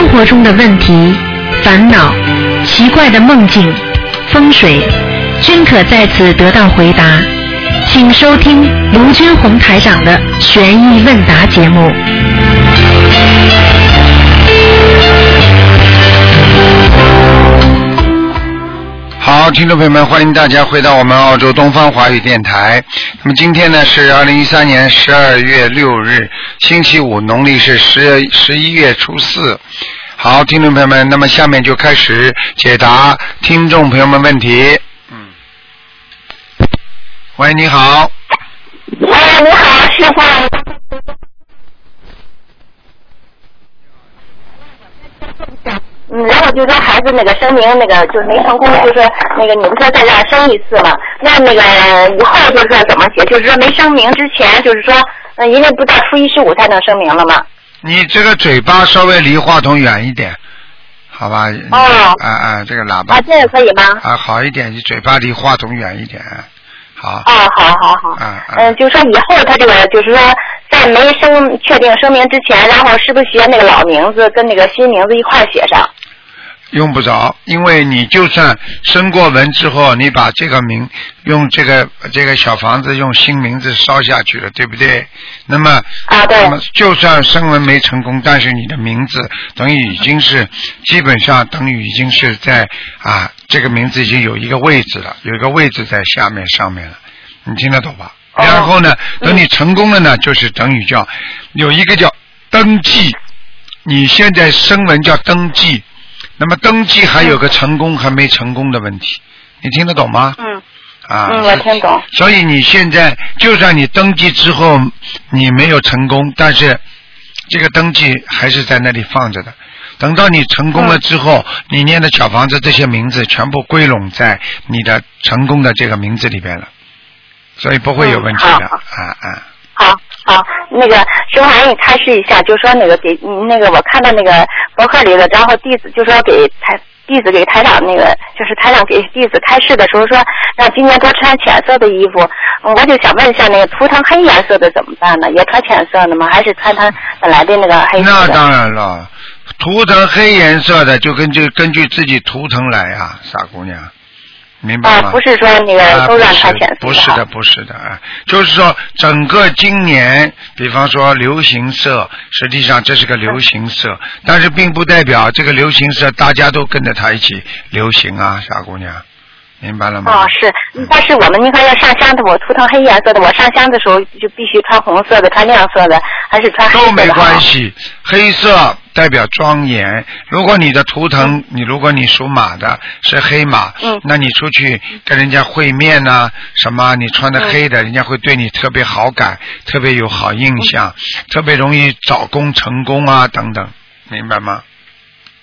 生活中的问题、烦恼、奇怪的梦境、风水，均可在此得到回答。请收听卢军红台长的《悬疑问答》节目。好，听众朋友们，欢迎大家回到我们澳洲东方华语电台。那么今天呢是二零一三年十二月六日，星期五，农历是十十一月初四。好，听众朋友们，那么下面就开始解答听众朋友们问题。嗯，喂，你好，哎，你好，师傅。嗯，然后就说孩子那个声明那个就是没成功，就是那个你不说再让生一次嘛？那那个以后就是说怎么写？就是说没声明之前，就是说，嗯，因为不到初一十五才能声明了吗。你这个嘴巴稍微离话筒远一点，好吧？哦啊啊，这个喇叭啊，这个可以吗？啊好一点，你嘴巴离话筒远一点，好。哦，好好好。啊啊嗯，就说以后他这个就是说，在没声确定声明之前，然后是不是写那个老名字跟那个新名字一块写上？用不着，因为你就算升过文之后，你把这个名用这个这个小房子用新名字烧下去了，对不对？那么，啊对那么就算升文没成功，但是你的名字等于已经是基本上等于已经是在啊这个名字已经有一个位置了，有一个位置在下面上面了，你听得懂吧？哦然后呢，等你成功了呢，就是等于叫有一个叫登记，你现在升文叫登记。那么登记还有个成功还没成功的问题，你听得懂吗？嗯啊，嗯，我听懂。所以你现在就算你登记之后你没有成功，但是这个登记还是在那里放着的。等到你成功了之后，你念的小房子这些名字全部归拢在你的成功的这个名字里边了，所以不会有问题的。嗯啊啊，好好，那个师傅还给你开示一下，就说那个给那个我看到那个博客里的，然后弟子就说给台弟子给台长那个就是台长给弟子开示的时候说，让今年多穿浅色的衣服。我就想问一下，那个图腾黑颜色的怎么办呢？也穿浅色的吗？还是穿它本来的那个黑色？那当然了，图腾黑颜色的就根据根据自己图腾来呀、傻姑娘，明白啊，吗？不是说那啊，个都让不是穿浅色不是的，不是的啊，就是说整个今年，比方说流行色，实际上这是个流行色，但是并不代表这个流行色大家都跟着它一起流行啊，傻姑娘，明白了吗？哦，是，但是我们你看要上香的，我图腾黑颜色的，我上香的时候就必须穿红色的，穿亮色的，还是穿黑色的？都没关。系，黑色代表庄严。如果你的图腾，你如果你属马的是黑马，嗯那你出去跟人家会面呐、什么你穿的黑嗯的，人家会对你特别好感，特别有好印象，特别容易找工成功啊等等，明白吗？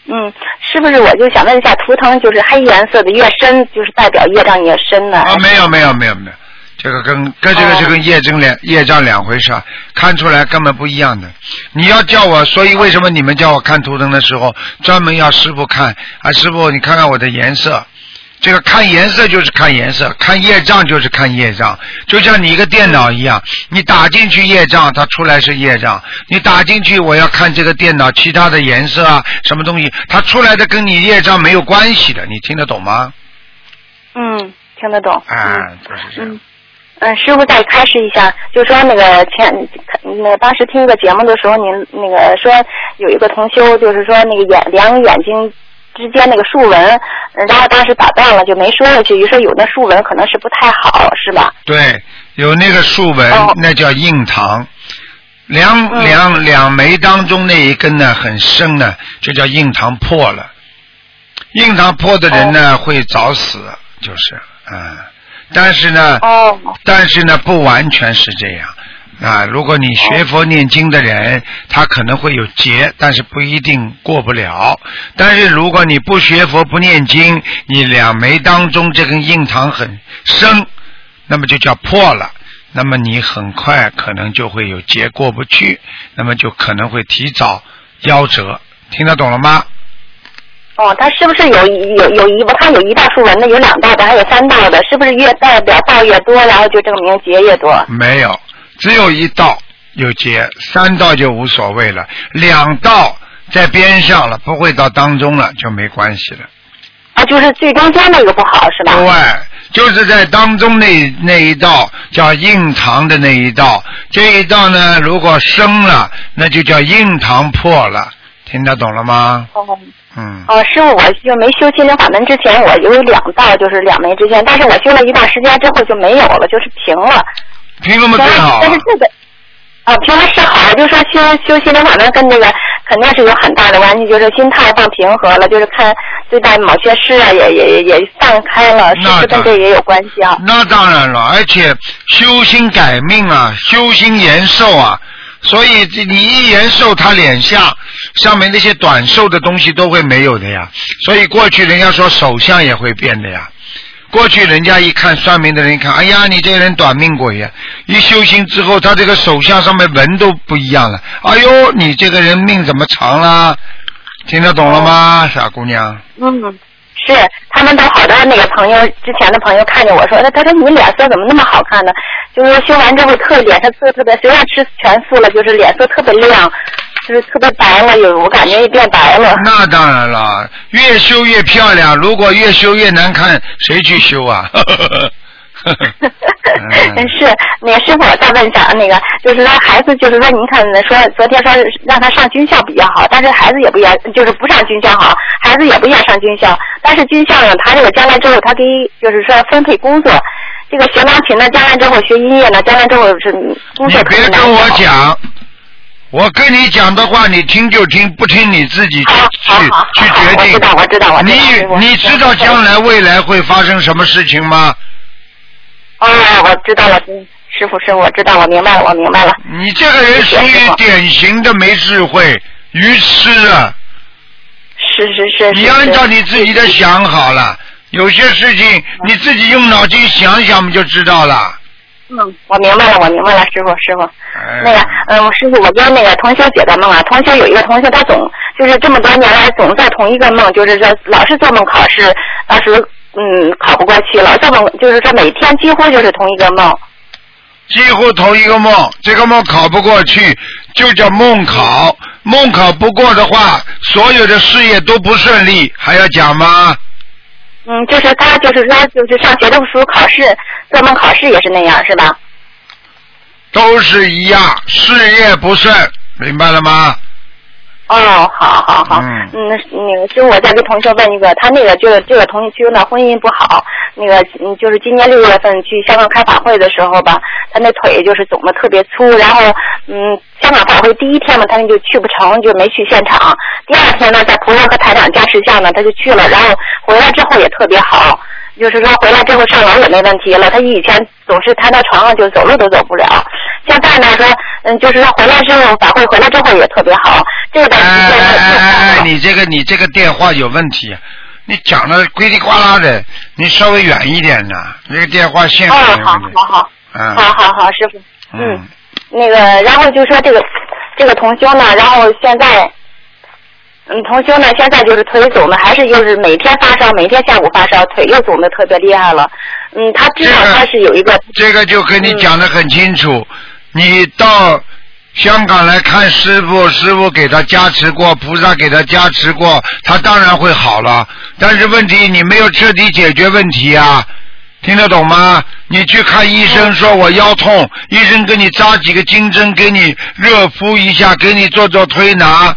嗯，是不是我就想问一下，图腾就是黑颜色的越深，就是代表业障越深呢？啊，没有没有没有没有，这个跟跟这个哦是跟业障两业障两回事儿，看出来根本不一样的。你要叫我，所以为什么你们叫我看图腾的时候，专门要师傅看啊？师傅，你看看我的颜色。这个看颜色就是看颜色，看业障就是看业障，就像你一个电脑一样，你打进去业障，它出来是业障；你打进去我要看这个电脑其他的颜色啊，什么东西，它出来的跟你业障没有关系的，你听得懂吗？嗯，听得懂。啊，就是这样。嗯。嗯，师傅再开示一下，就说那个前那当时听一个节目的时候，您那个说有一个同修，就是说那个眼两个眼睛之间那个竖纹，嗯然后当时打断了就没说下去，于是有那竖纹可能是不太好，是吧？对，有那个竖纹，哦那叫印堂。两嗯两两眉当中那一根呢很深呢，就叫印堂破了。印堂破的人呢、会早死，就是嗯，但是呢，哦，但是呢不完全是这样。啊，如果你学佛念经的人，他可能会有劫，但是不一定过不了。但是如果你不学佛不念经，你两眉当中这根印堂很深，那么就叫破了。那么你很快可能就会有劫过不去，那么就可能会提早夭折。听得懂了吗？哦，他是不是有有有一他有一道竖纹的，有两道的，还有三道的，是不是越代表道越多，然后就证明劫越多？没有，只有一道有结，三道就无所谓了。两道在边上了，不会到当中了，就没关系了。啊，就是最中间那个不好是吧？对，就是在当中那那一道叫印堂的那一道，这一道呢，如果生了，那就叫印堂破了，听得懂了吗？哦。嗯。哦，师傅，我就没修心灵法门之前，我有两道，就是两眉之间，但是我修了一段时间之后就没有了，就是平了。平了吗？最好。但是这个。啊，平了是好，就说修修心灵法门跟那个肯定是有很大的关系，就是心态放平和了，就是看对待某些事啊，也也也放开了，是不是跟这也有关系啊？那当然了，而且修心改命啊，修心延寿啊，所以你一延寿，他脸下上面那些短寿的东西都会没有的呀。所以过去人家说手相也会变的呀。过去人家一看算命的人一看，哎呀，你这个人短命鬼呀！一修行之后，他这个手相上面纹都不一样了。哎呦，你这个人命怎么长啦？听得懂了吗，傻姑娘？嗯，是他们都好多那个朋友，之前的朋友看见我说，他他说你脸色怎么那么好看呢？就是修完之后特脸色特特别，虽然吃全素了，就是脸色特别亮。就是特别白了，有我感觉也变白了。那当然了，越修越漂亮。如果越修越难看，谁去修啊？是那个师傅，再问一下，那个就是说孩子，就是说您看说昨天说让他上军校比较好，但是孩子也不愿，就是不上军校好，孩子也不愿上军校。但是军校呢，他这个将来之后，他给就是说分配工作，这个学钢琴呢，将来之后学音乐呢，将来之后是工作你别跟我讲。我跟你讲的话，你听就听，不听你自己去去去决定。我知道，我知道，我知道。你你知道将来未来会发生什么事情吗？哦，我知道了，师傅，师傅，我知道，我明白了，我明白了。你这个人属于典型的没智慧、愚痴啊！是是是。你按照你自己的想好了，有些事情你自己用脑筋想想，不就知道了。嗯，我明白了，我明白了，师傅，师傅，那个，嗯，师傅，我跟那个同学解的梦啊，同学有一个同学，他总就是这么多年来总在同一个梦，就是说老是做梦考试，当时嗯考不过去老，做梦就是说每天几乎就是同一个梦，几乎同一个梦，这个梦考不过去就叫梦考，梦考不过的话，所有的事业都不顺利，还要讲吗？嗯，就是他，就是说，就是上学的时候考试，做梦考试也是那样，是吧？都是一样，事业不顺，明白了吗？哦，好好好，嗯，那个，就我再给同学问一个，他那个就是这个同学就那婚姻不好，那个嗯，就是今年六月份去香港开法会的时候吧，他那腿就是肿的特别粗，然后嗯，香港法会第一天嘛，他就去不成，就没去现场。第二天呢，在菩萨和台长加持下呢，他就去了，然后回来之后也特别好。就是说回来之后上楼也没问题了，他以前总是瘫到床上就走路都走不了。现在呢说，嗯，就是说回来之后法会回来之后也特别好。这个哎哎哎，你这个你这个电话有问题，你讲的叽里呱啦的，你稍微远一点呢，那个电话线。哦，好好好，嗯，好好好，师傅，嗯，那个然后就说这个这个同修呢，然后现在。嗯，同修呢，现在就是腿肿的，还是就是每天发烧，每天下午发烧，腿又肿的特别厉害了。嗯，他知道他是有一个。这个就跟你讲的很清楚，你到香港来看师傅，师傅给他加持过，菩萨给他加持过，他当然会好了。但是问题你没有彻底解决问题啊，听得懂吗？你去看医生，说我腰痛，医生给你扎几个金针，给你热敷一下，给你做做推拿。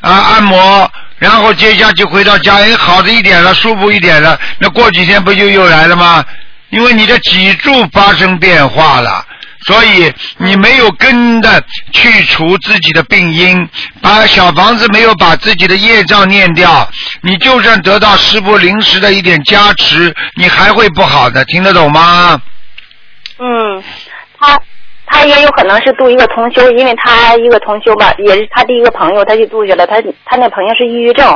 啊，按摩，然后接下去回到家，哎，好的一点了，舒服一点了，那过几天不就又来了吗？因为你的脊柱发生变化了，所以你没有根的去除自己的病因，把小房子没有把自己的业障念掉，你就算得到师傅临时的一点加持，你还会不好的，听得懂吗？嗯，他。他也有可能是度一个同修，因为他一个同修吧，也是他第一个朋友，他就度去了。他他那朋友是抑郁症，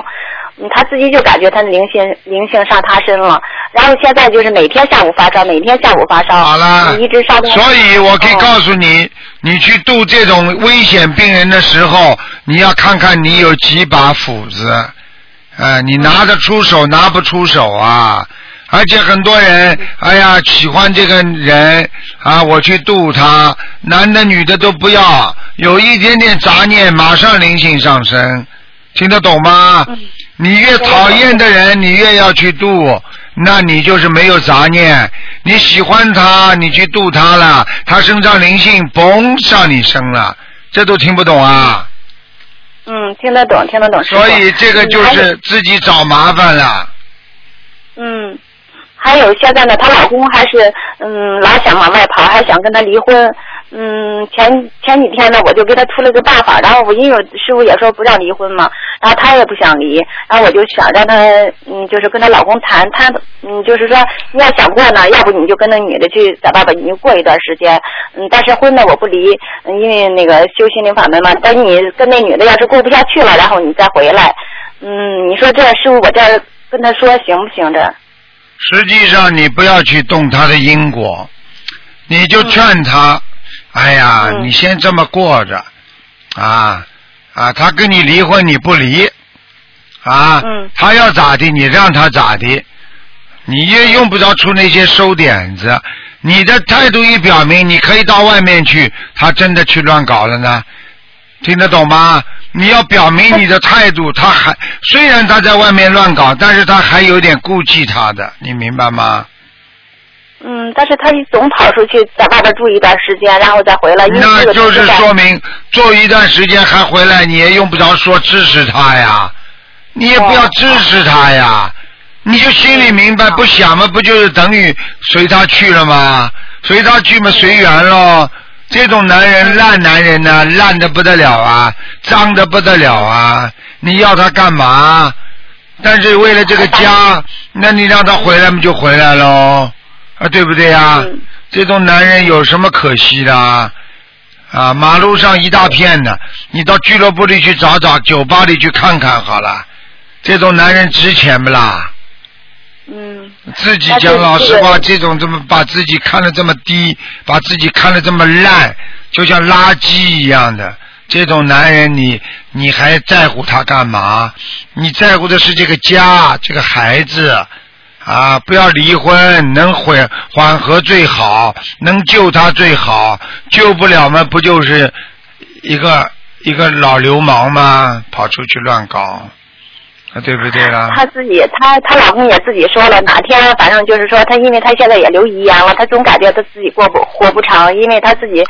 他自己就感觉他的灵性灵性上他身了。然后现在就是每天下午发烧，每天下午发烧，好了，一直烧到。所以我可以告诉你，你去度这种危险病人的时候，你要看看你有几把斧子，呃，你拿得出手拿不出手啊。而且很多人，哎呀，喜欢这个人啊，我去度他，男的女的都不要，有一点点杂念，马上灵性上升，听得懂吗？嗯你越讨厌的人，你越要去度，那你就是没有杂念。你喜欢他，你去度他了，他身上灵性嘣上你身了，这都听不懂啊！嗯，听得懂，听得懂，所以这个就是自己找麻烦了。嗯，还有现在呢，她老公还是嗯老想往外跑，还想跟她离婚。嗯，前前几天呢，我就给他出了个办法，然后我因为师傅也说不让离婚嘛，然后他也不想离，然后我就想让她嗯，就是跟她老公谈谈，嗯，就是说你要想过呢，要不你就跟那女的去在爸爸，你就过一段时间，嗯，但是婚呢我不离，因为那个修心灵法门嘛，等你跟那女的要是过不下去了，然后你再回来，嗯，你说这师傅我这跟他说行不行这？实际上你不要去动他的因果，你就劝他，哎呀，嗯你先这么过着，啊啊，他跟你离婚你不离，啊，嗯他要咋的你让他咋的，你也用不着出那些馊点子，你的态度一表明，你可以到外面去，他真的去乱搞了呢，听得懂吗？你要表明你的态度，他还虽然他在外面乱搞，但是他还有点顾忌他的，你明白吗？嗯，但是他总跑出去在外边住一段时间，然后再回来，那就是说明住一段时间还回来，你也用不着说支持他呀，你也不要支持他呀，你就心里明白，不想嘛，不就是等于随他去了吗？随他去嘛，随缘喽。这种男人烂男人呢，烂的不得了啊，脏的不得了啊！你要他干嘛？但是为了这个家，那你让他回来嘛，就回来喽，啊，对不对呀？嗯这种男人有什么可惜的啊？啊，马路上一大片的，你到俱乐部里去找找，酒吧里去看看好了。这种男人值钱不啦？嗯自己讲老实话，这种这么把自己看得这么低，把自己看得这么烂，就像垃圾一样的。这种男人你，你还在乎他干嘛？你在乎的是这个家，这个孩子啊！不要离婚，能缓缓和最好，能救他最好，救不了嘛，不就是一个一个老流氓吗？跑出去乱搞，对不对啦？她自己，她她老公也自己说了，哪天反正就是说，她因为她现在也留遗言了，她总感觉她自己过不活不长，因为她自己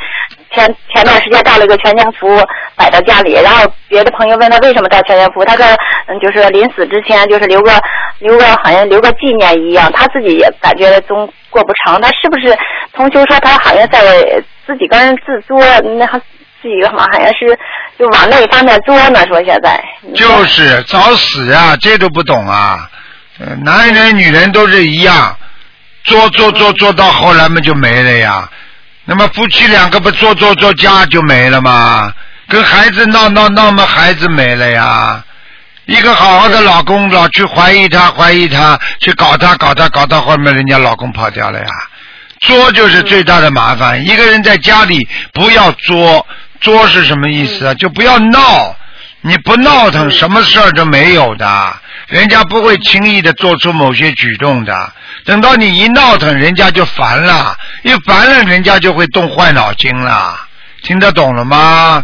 前前段时间带了一个全家福摆到家里，然后别的朋友问她为什么带全家福，她说嗯，就是临死之前就是留个留个好像留个纪念一样，她自己也感觉总过不长，她是不是同修说她好像在自己跟人自作，那还自己好像是就往那方面作呢？说现在就是找死啊，这都不懂啊！呃男人女人都是一样，做做做做到后来嘛就没了呀。那么夫妻两个不做做做家就没了吗？跟孩子闹闹闹嘛，孩子没了呀。一个好好的老公老去怀疑他，怀疑他，去搞他，搞他，搞到后面人家老公跑掉了呀。作就是最大的麻烦。一个人在家里不要作，作是什么意思啊？就不要闹。你不闹腾，什么事儿都没有的。人家不会轻易的做出某些举动的。等到你一闹腾，人家就烦了，一烦了，人家就会动坏脑筋了。听得懂了吗？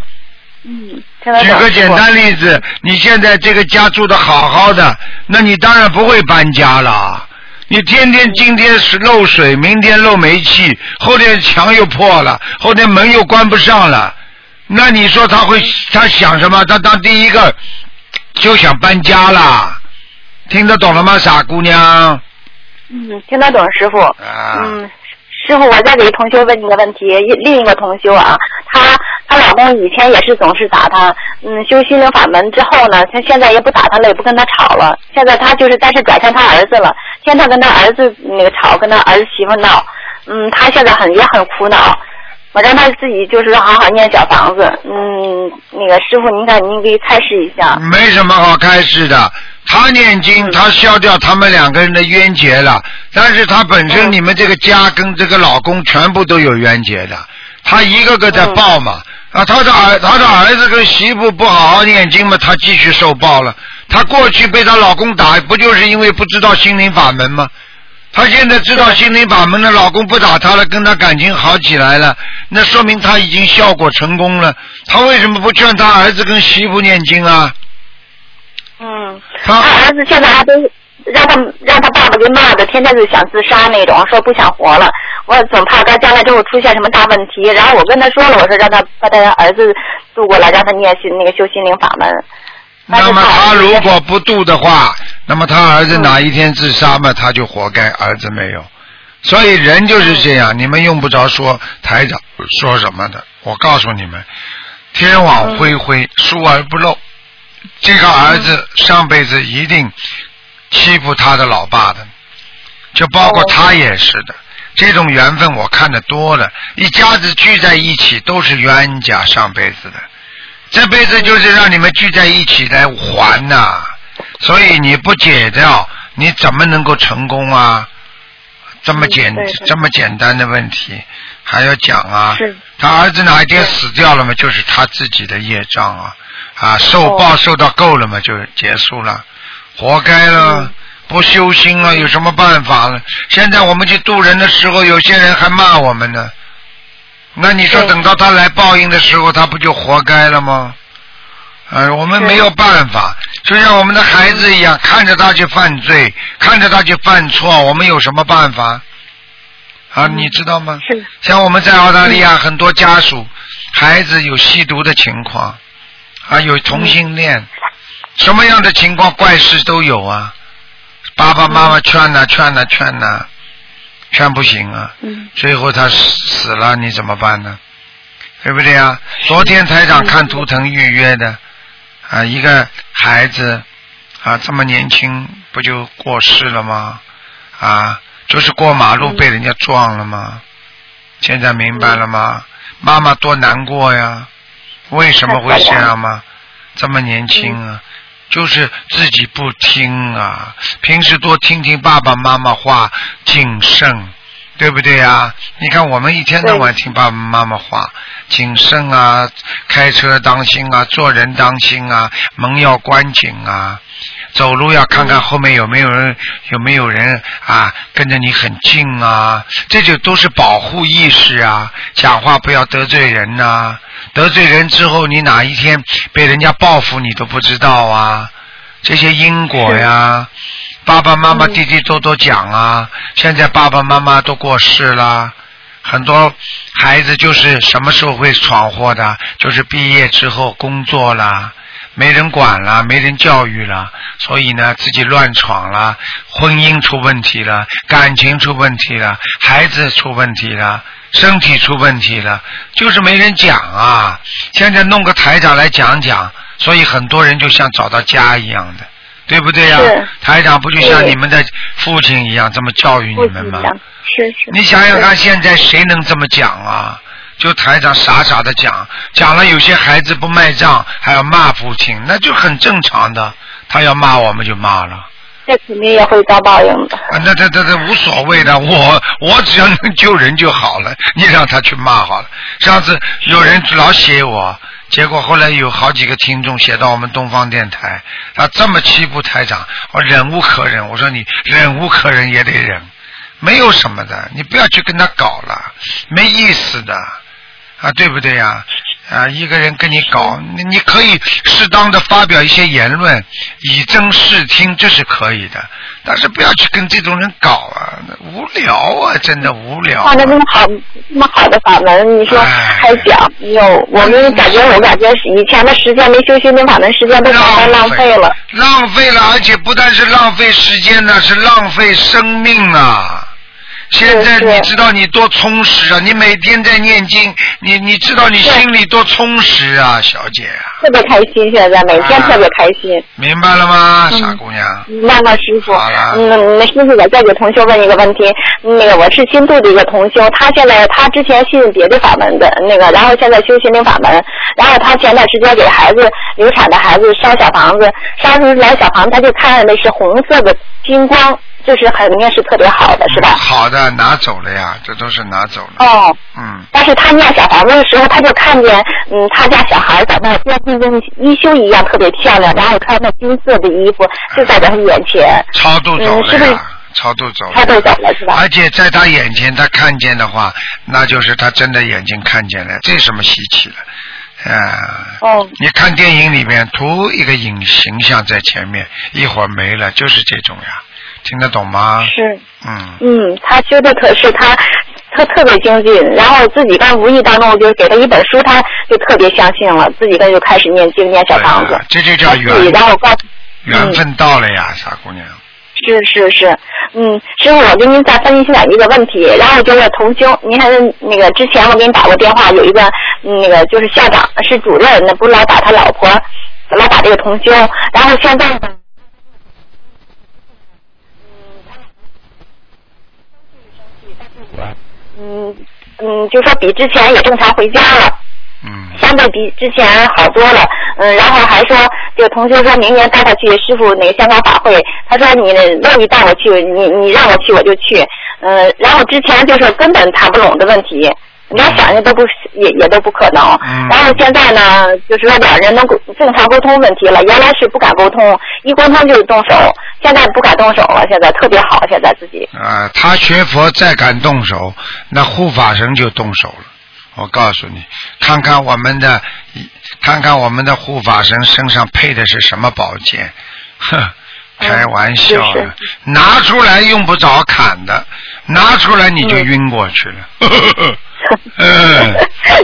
嗯，举个简单例子，你现在这个家住的好好的，那你当然不会搬家了。你天天今天是漏水，明天漏煤气，后天墙又破了，后天门又关不上了，那你说他会他想什么？他当第一个就想搬家啦。听得懂了吗，傻姑娘？嗯，听得懂师傅。啊嗯，师傅，我再给同学问一个问题，另一个同修啊，她她老公以前也是总是打她，嗯，修心灵法门之后呢，他现在也不打她了，也不跟她吵了，现在他就是但是转向他儿子了，天天跟他儿子那个吵，跟他儿子媳妇闹，嗯，他现在很也很苦恼。我让他自己就是好好念小房子，嗯，那个师傅，您看您给开示一下。没什么好开示的。他念经，嗯他消掉他们两个人的冤结了，但是他本身嗯你们这个家跟这个老公全部都有冤结的，他一个个在嗯报嘛。啊，他的儿他的儿子跟媳妇不好好念经嘛，他继续受报了。他过去被她老公打，不就是因为不知道心灵法门吗？她现在知道心灵法门了，老公不打她了，跟她感情好起来了，那说明她已经效果成功了。她为什么不劝她儿子跟媳妇念经啊？嗯，他他儿子现在还都让他让他爸爸给骂的，天天就想自杀那种，说不想活了。我总怕他将来之后出现什么大问题。然后我跟他说了，我说让他把他儿子渡过来，让他念心那个修心灵法门。那么他如果不度的话，那么他儿子哪一天自杀嘛，他就活该。儿子没有，所以人就是这样，你们用不着说台长说什么的。我告诉你们，天网恢恢，疏而不漏。这个儿子上辈子一定欺负他的老爸的，就包括他也是的。这种缘分我看的多了，一家子聚在一起都是冤家，上辈子的。这辈子就是让你们聚在一起来还呐、所以你不解掉，你怎么能够成功啊？这么简这么简单的问题还要讲啊是？他儿子哪一天死掉了嘛，就是他自己的业障啊啊，受哦报受到够了嘛，就结束了，活该了。嗯不修心了，有什么办法了？现在我们去渡人的时候，有些人还骂我们呢。那你说等到他来报应的时候，他不就活该了吗？呃，我们没有办法，就像我们的孩子一样，看着他去犯罪，看着他去犯错，我们有什么办法？啊，你知道吗？是。像我们在澳大利亚，很多家属孩子有吸毒的情况，啊，有同性恋，什么样的情况怪事都有啊。爸爸妈妈劝呐、劝呐、劝呐、劝不行啊，嗯最后他死死了，你怎么办呢？对不对啊？昨天台长看图腾预约的啊，一个孩子啊，这么年轻不就过世了吗？啊，就是过马路被人家撞了吗？现在明白了吗？妈妈多难过呀！为什么会这样吗？这么年轻啊，就是自己不听啊。平时多听听爸爸妈妈话，谨慎，对不对呀？你看我们一天到晚听爸爸妈妈话，谨慎啊，开车当心啊，做人当心啊，门要关紧啊。走路要看看后面有没有人，有没有人啊跟着你很近啊，这就都是保护意识啊。讲话不要得罪人呐、得罪人之后你哪一天被人家报复你都不知道啊。这些因果呀，爸爸妈妈嗯滴滴多多讲啊。现在爸爸妈妈都过世了，很多孩子就是什么时候会闯祸的，就是毕业之后工作啦。没人管了，没人教育了，所以呢，自己乱闯了，婚姻出问题了，感情出问题了，孩子出问题了，身体出问题了，就是没人讲啊。现在弄个台长来讲讲，所以很多人就像找到家一样的，对不对呀、是台长不就像你们的父亲一样这么教育你们吗？是是。你想想看，现在谁能这么讲啊？就台长傻傻的讲，讲了有些孩子不卖账，还要骂父亲，那就很正常的。他要骂我们就骂了，这肯定也会遭报应的。啊，那这这这无所谓的，我我只要能救人就好了，你让他去骂好了。上次有人老写我，结果后来有好几个听众写到我们东方电台，他这么欺负台长，我忍无可忍。我说你忍无可忍也得忍，没有什么的，你不要去跟他搞了，没意思的。啊，对不对呀、啊？一个人跟你搞，你你可以适当的发表一些言论，以正视听，这是可以的。但是不要去跟这种人搞啊，无聊啊，真的无聊、啊放。着这么好那么好的法门，你说哎还讲，有我们感觉我感觉以前的时间没修心灵法门，时间都白白浪费了。浪费了，而且不但是浪费时间呢，是浪费生命啊！现在你知道你多充实啊！你每天在念经，你你知道你心里多充实啊，小姐啊！特别开心，现在每天啊特别开心。明白了吗，嗯傻姑娘？那个师傅，好了嗯，那师傅，我再给同学问一个问题。那个我是新度的一个同修，他现在他之前信别的法门的，那个然后现在修心灵法门，然后他前段时间给孩子流产的孩子烧小房子，烧出来小房子他就看的是红色的金光，就是肯定是特别好的，是吧？好的，拿走了呀，这都是拿走了。哦。嗯，但是他念小房子的时候，他就看见，嗯，他家小孩在那变得跟衣袖一样特别漂亮，然后穿那金色的衣服就在他眼前，超度走嗯是不是了呀，超度走了。超度走了是吧？而且在他眼前，他看见的话，那就是他真的眼睛看见了，这什么稀奇了？啊，哦你看电影里面图一个影形象在前面，一会儿没了，就是这种呀，听得懂吗？是，嗯，嗯，他修的可是他。他特别精进，然后自己刚无意当中，我就给他一本书，他就特别相信了，自己跟就开始念经念小房子对，这就叫缘然后告诉缘分到了呀，傻姑娘。是是是，嗯，师傅，我跟您再分析一个问题，然后就是同修，您还是那个之前我给你打过电话，有一个嗯那个就是校长是主任，那不是老打他老婆，老打这个同修，然后现在呢，嗯嗯，就说比之前也正常回家了。嗯，相对比之前好多了，嗯，然后还说这个同学说明年带他去师傅那个香港法会，他说你那你带我去，你你让我去我就去，嗯，然后之前就是根本谈不拢的问题，连想想都不也也都不可能，嗯。然后现在呢，就是说两人能沟正常沟通问题了，原来是不敢沟通，一沟通就是动手，现在不敢动手了，现在特别好，现在自己，啊，他学佛再敢动手，那护法神就动手了。我告诉你，看看我们的，看看我们的护法神身上配的是什么宝剑，哼，开玩笑嗯是的，拿出来用不着砍的，拿出来你就晕过去了。嗯，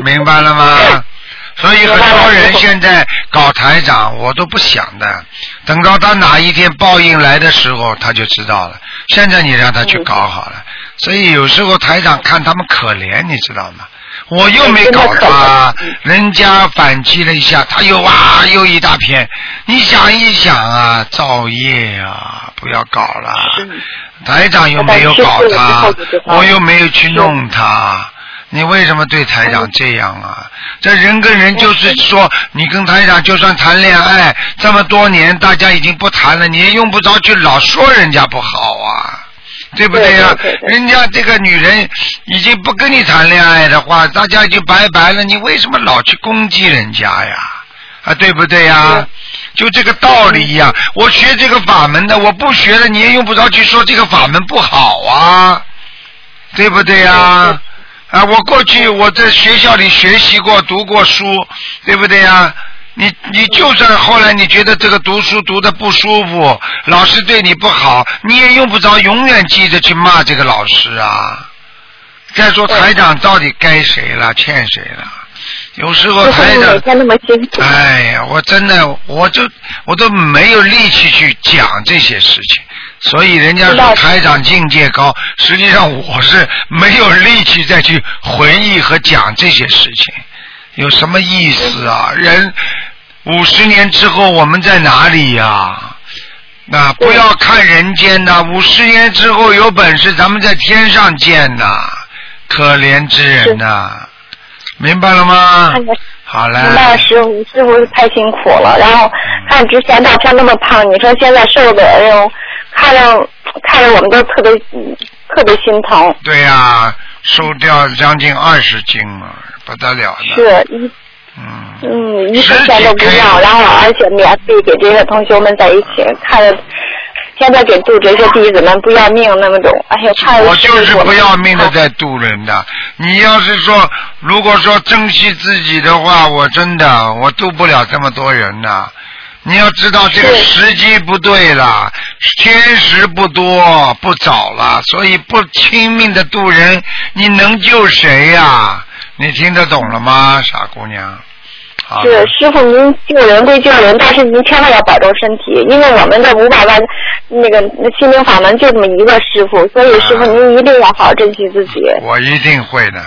明白了吗？所以很多人现在搞台长，我都不想的。等到他哪一天报应来的时候，他就知道了。现在你让他去搞好了，所以有时候台长看他们可怜，你知道吗？我又没搞他，人家反击了一下，他又哇又一大片。你想一想啊，造业啊，不要搞了。台长又没有搞他，我又没有去弄他。你为什么对台长这样啊？这人跟人就是说，你跟台长就算谈恋爱这么多年，大家已经不谈了，你也用不着去老说人家不好啊，对不对呀、人家这个女人已经不跟你谈恋爱的话，大家就拜拜了，你为什么老去攻击人家呀？啊，对不对呀？就这个道理一样，我学这个法门的，我不学了，你也用不着去说这个法门不好啊，对不对呀？啊，我过去我在学校里学习过、读过书，对不对呀？你你就算后来你觉得这个读书读的不舒服，老师对你不好，你也用不着永远记着去骂这个老师啊。再说台长到底该谁了，欠谁了？有时候台长哎呀，我真的，我就我都没有力气去讲这些事情，所以人家说台长境界高，实际上我是没有力气再去回忆和讲这些事情，有什么意思啊？人五十年之后我们在哪里呀、那不要看人间呐，五十年之后有本事咱们在天上见呐，可怜之人呐，明白了吗？好嘞。明白师傅师傅太辛苦了，然后看之前照片那么胖，你说现在瘦的，哎呦，看着看着我们都特别嗯特别心疼。对呀、瘦掉将近二十斤了，不得了了。是一嗯，嗯一分钱都不要，然后而且免费给这些同学们在一起看着。现在给渡这些弟子们不要命那么种，哎呀，太我就是不要命的在渡人的。你要是说，如果说珍惜自己的话，我真的我渡不了这么多人呐。你要知道这个时机不对了，天时不多不早了，所以不拼命的渡人，你能救谁呀、你听得懂了吗，傻姑娘？好是师傅，您救人归救人，但是您千万要保重身体，因为我们的五百万那个心灵法门就这么一个师傅，所以师傅啊您一定要好好珍惜自己。我一定会的，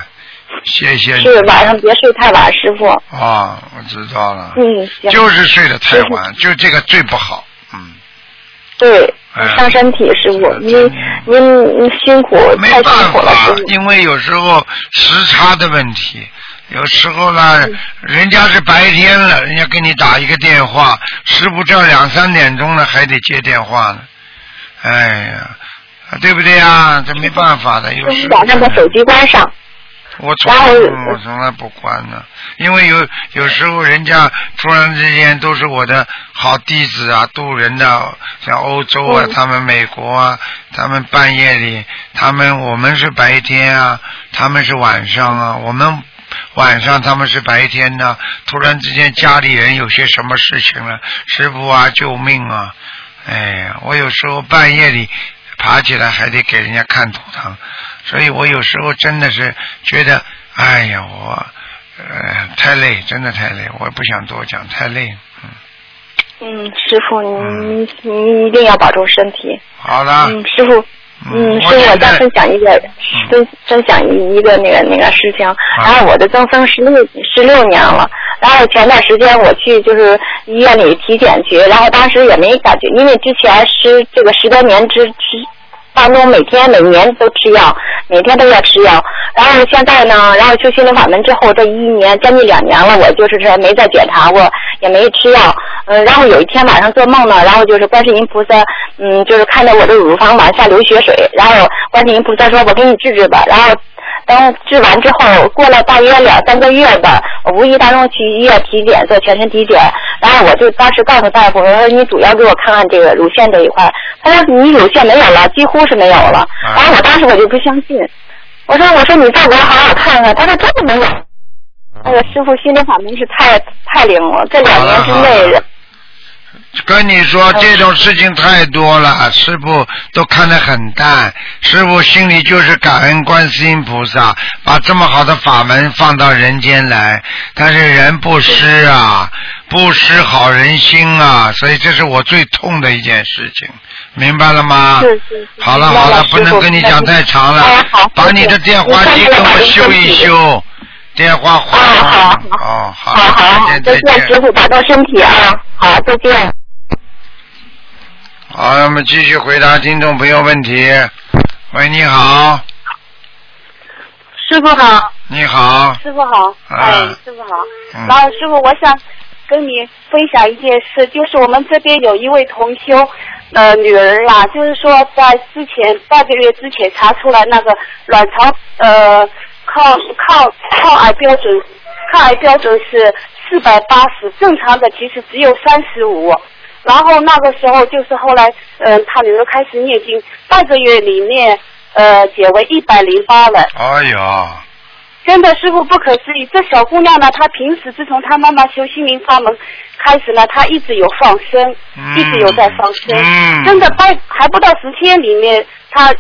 谢谢你。是晚上别睡太晚，师傅。啊，我知道了。嗯，行。就是睡得太晚，就这个最不好。嗯，对哎，伤身体，师傅，您您您辛苦，没太辛苦了。因为有时候时差的问题，有时候呢，嗯人家是白天了，人家给你打一个电话，师傅这两三点钟了还得接电话呢，哎呀，对不对呀？这没办法的，有师时傅把那个手机关上。我从来我从来不关呢，因为有有时候人家突然之间都是我的好弟子啊，渡人的，像欧洲啊，嗯他们美国啊，他们半夜里，他们我们是白天啊，他们是晚上啊，我们晚上，他们是白天呢。突然之间家里人有些什么事情了，师傅啊，救命啊！哎呀，我有时候半夜里爬起来还得给人家看图腾，所以我有时候真的是觉得，哎呀，我呃太累，真的太累，我不想多讲，太累。嗯，嗯，师傅，你你一定要保重身体。好了。嗯，师傅。嗯，师傅，我再分享一个分分享一一个那个那个事情。然后我的增生十六十六年了，然后前段时间我去就是医院里体检去，然后当时也没感觉，因为之前十这个十多年之之当中每天每年都吃药，每天都要吃药。然后现在呢，然后修心灵法门之后，这一年将近两年了，我就是说没再检查过，也没吃药。嗯，然后有一天晚上做梦呢，然后就是观世音菩萨，嗯，就是看到我的乳房往下流血水，然后观世音菩萨说：“我给你治治吧。”然后等治完之后，过了大约两三个月吧，我无意当中去医院体检做全身体检，然后我就当时告诉大夫我说：“你主要给我看看这个乳腺这一块。”他说：“你乳腺没有了，几乎是没有了。”然后我当时我就不相信，我说：“我说你再给我好好看看。”他说：“真的没有。”那个师傅心灵法门是太太灵了，这两年之内。跟你说这种事情太多了，师傅都看得很淡。师傅心里就是感恩观世音菩萨，把这么好的法门放到人间来。但是人不施啊，不施好人心啊，所以这是我最痛的一件事情，明白了吗？是是。好了好了，不能跟你讲太长了，把你的电话机给我修一修。电话换好哦，好，好好，再见，师傅，保重身体啊！好，再见。好，那么继续回答听众朋友问题。喂，你好。师傅好。你好。师傅好。哎，师傅好。然后师傅，我想跟你分享一件事，就是我们这边有一位同修，呃，女儿呀，就是说在之前半个月之前查出来那个卵巢，呃，抗抗抗癌标准，抗癌标准是四百八十，正常的其实只有三十五。然后那个时候就是后来，嗯，他女儿开始念经，半个月里面，呃，减为一百零八了。哎呀！真的，师傅不可思议。这小姑娘呢，她平时自从她妈妈修心灵法门开始呢，她一直有放生，一直有在放生。真的，半还不到十天里面，她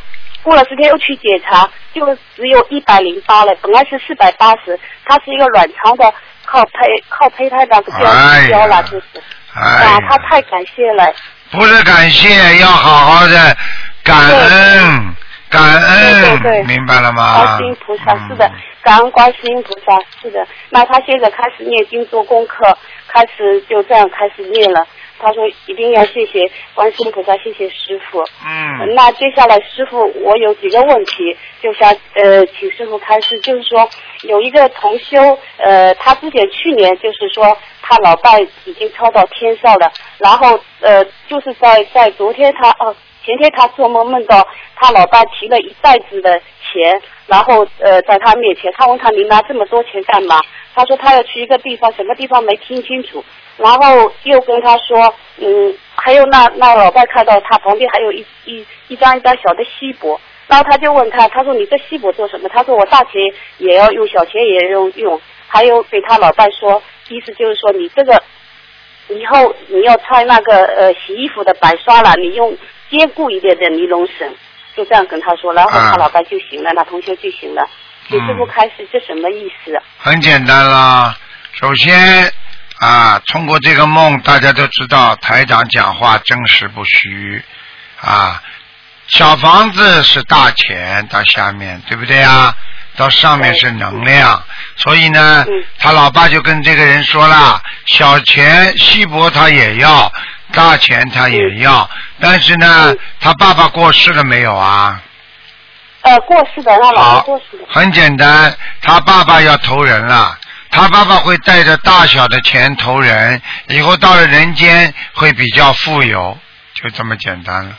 过了十天又去检查，就只有一百零八了。本来是四百八十，她是一个卵巢的靠胚靠胚胎那个标标了，就是。啊，他太感谢了！不是感谢，要好好的感恩，感恩，对对对，明白了吗？观世音菩萨是的，感恩观世音菩萨是的。那他现在开始念经做功课，开始就这样开始念了。他说一定要谢谢观世音菩萨，谢谢师傅。嗯。那接下来师傅，我有几个问题，就想呃请师傅开示，就是说有一个同修，呃，他之前去年就是说。他老伴已经超到天上了，然后呃，就是在在昨天他哦前天他做梦梦到他老伴提了一袋子的钱，然后呃在他面前，他问他你拿这么多钱干嘛？他说他要去一个地方，什么地方没听清楚，然后又跟他说嗯，还有那那老伴看到他旁边还有一一一张一张小的锡箔，然后他就问他，他说你这锡箔做什么？他说我大钱也要用，小钱也要用，还有给他老伴说。意思就是说，你这个以后你要穿那个呃洗衣服的白刷了，你用坚固一点的尼龙绳，就这样跟他说，然后他老伴就行了，那同学就行了。请师傅开始，这什么意思？很简单啦，首先啊，通过这个梦，大家都知道台长讲话真实不虚啊。小房子是大钱到下面，对不对啊？到上面是能量，所以呢，他老爸就跟这个人说了：小钱稀薄他也要，大钱他也要。但是呢，他爸爸过世了没有啊？呃，过世的，他老爸过世的。很简单，他爸爸要投人了，他爸爸会带着大小的钱投人，以后到了人间会比较富有，就这么简单了。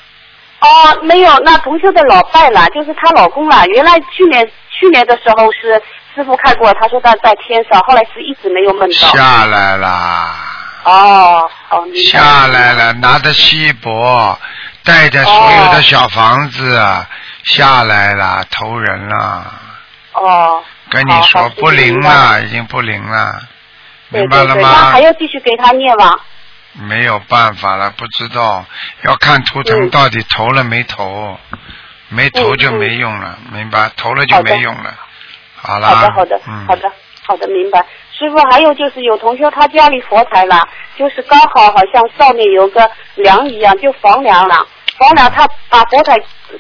哦，没有，那同学的老伴了，就是她老公了。原来去年。去年的时候是师傅看过，他说他在天上，后来是一直没有梦到。下来啦。哦，哦，下来了，拿着锡箔，带着所有的小房子下来了，投人了。哦。跟你好好说不灵了，已经不灵了，明白了吗还？要继续给他念吗？没有办法了，不知道要看图腾嗯到底投了没投，没投就没用了，明白？投了就没用了。好了。好的，好的，嗯。好的，好的，明白。师傅，还有就是有同学他家里佛台了，就是刚好好像上面有个梁一样，就房梁了。房梁他把佛台，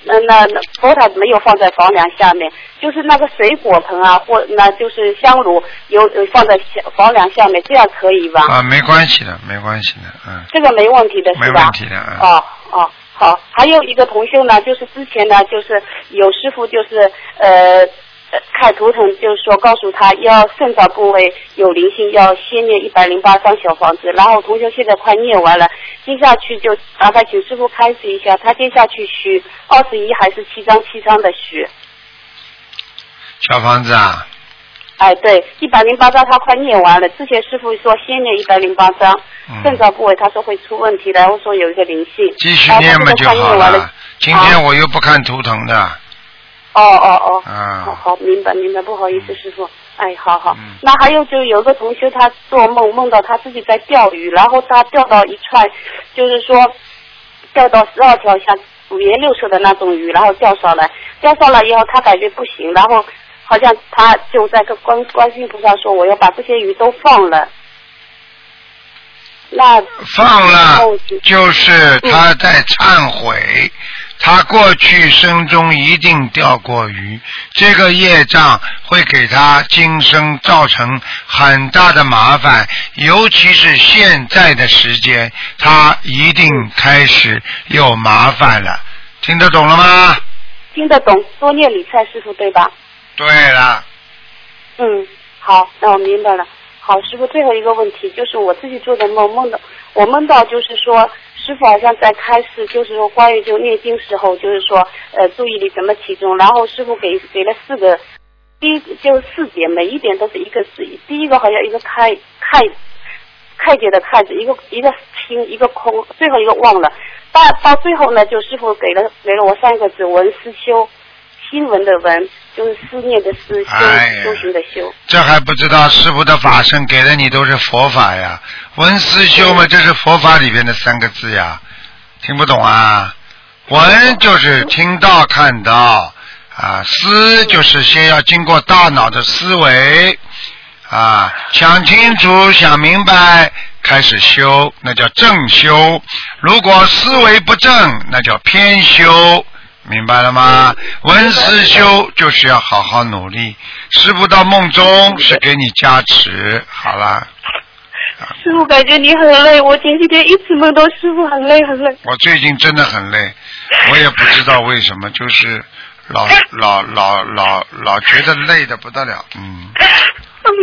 呃，那那佛台没有放在房梁下面，就是那个水果盆啊，或那就是香炉有呃放在房梁下面，这样可以吧？啊，没关系的，没关系的，嗯，这个没问题的没是吧？问题的，嗯。哦哦，好，还有一个同修呢，就是之前呢，就是有师傅就是呃。呃看图腾就是说告诉他要肾脏部位有灵性，要先念一百零八张小房子，然后同学现在快念完了，接下去就麻烦请师傅开始一下，他接下去许二十一还是七张七张的许？小房子啊，哎，对，一百零八张他快念完了，之前师傅说先念一百零八张，嗯。肾脏部位他说会出问题，然后说有一个灵性，继续念嘛就念完了。今天我又不看图腾的，哦哦哦，啊。好好明白明白，不好意思师傅，哎，好好。嗯。那还有就有个同学他做梦梦到他自己在钓鱼，然后他钓到一串，就是说钓到十二条像五颜六色的那种鱼，然后钓上来，钓上来以后他感觉不行，然后好像他就在跟观观世音菩萨说我要把这些鱼都放了。那放了就就是他在忏悔，他过去生中一定钓过鱼，这个业障会给他今生造成很大的麻烦，尤其是现在的时间，他一定开始有麻烦了，听得懂了吗？听得懂，多念李蔡师傅对吧？对了，嗯，好，那我明白了。好，师傅，最后一个问题就是我自己做的梦，梦到我梦到就是说，师傅好像在开示，就是说关于就念经时候，就是说呃注意力怎么集中，然后师傅给给了四个，第一就是四点，每一点都是一个字，第一个好像一个开开开解的开字，一个一个清一个空，最后一个忘了，到到最后呢，就师傅给了给了我三个字文思修。新闻的闻就是思念的思，修、哎修行的修。这还不知道师傅的法身给的你都是佛法呀，闻思修嘛，这是佛法里边的三个字呀，听不懂啊？闻就是听到看到啊，思就是先要经过大脑的思维啊，想清楚想明白，开始修，那叫正修。如果思维不正，那叫偏修。明白了吗？文思修就是要好好努力。师傅到梦中是给你加持，好了。师傅感觉你很累，我前几天一直梦到师傅很累很累。我最近真的很累，我也不知道为什么，就是老老老老老觉得累的不得了，嗯，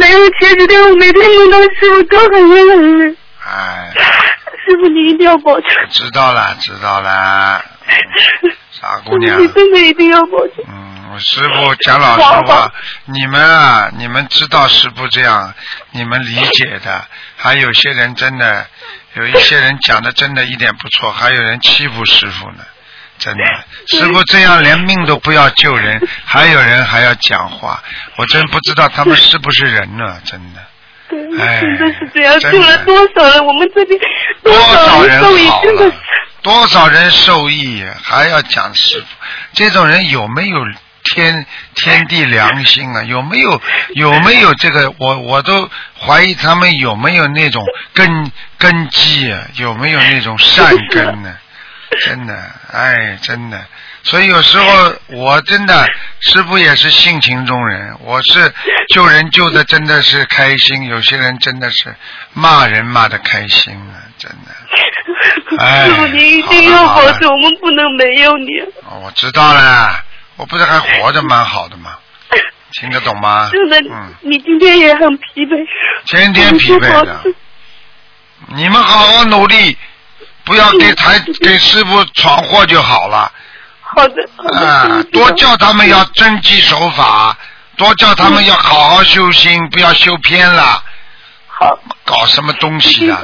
没有前几天我每天梦到师傅都很累很累。哎，师傅你一定要保重，知道了知道了，傻姑娘，你真的一定要保重。嗯，我师傅讲老实话，你们啊，你们知道师傅这样，你们理解的，还有些人真的，有一些人讲的真的一点不错，还有人欺负师傅呢，真的，师傅这样连命都不要救人，还有人还要讲话，我真不知道他们是不是人呢，真的。对，哎真的是这样，救了多少人？我们这边多少少人受益好了真的是。，多少人受益，还要讲师傅，这种人有没有天天地良心啊？有没有有没有这个？我我都怀疑他们有没有那种根根基啊？有没有那种善根呢、真的，哎，真的。所以有时候我真的师傅也是性情中人，我是救人救的真的是开心，有些人真的是骂人骂的开心啊，真的。哎师傅，你一定要保重，我们不能没有你。哦我知道了，我不是还活着蛮好的吗？听得懂吗？真的，嗯，你今天也很疲惫。天天疲惫的。你们好好努力，不要给台给师傅闯祸就好了。好的。啊多叫他们要遵纪守法，多叫他们要好好修心，不要修偏了。好，搞什么东西啊？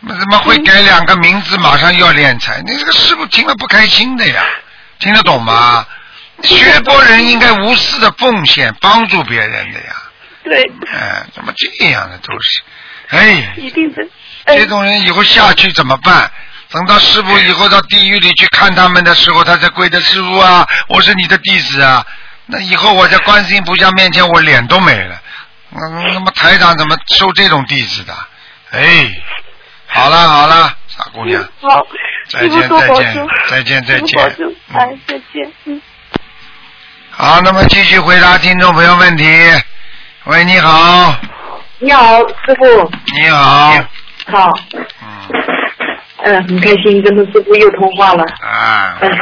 那怎么会改两个名字，马上要敛财？你这个师傅听了不开心的呀，听得懂吗？学佛人应该无私的奉献，帮助别人的呀。对，哎，怎么这样的都是？哎，一定是。哎这种人以后下去怎么办？等到师傅以后到地狱里去看他们的时候，他才跪的师傅啊，我是你的弟子啊。那以后我在观世音菩萨面前，我脸都没了。嗯，那么台长怎么收这种弟子的？哎，好了好了，傻姑娘，好，再见师傅再见，再见再见再见，嗯。好，那么继续回答听众朋友问题。喂，你好，你好，师傅。你好，好。嗯嗯、很开心跟着师傅又通话了。啊，嗯、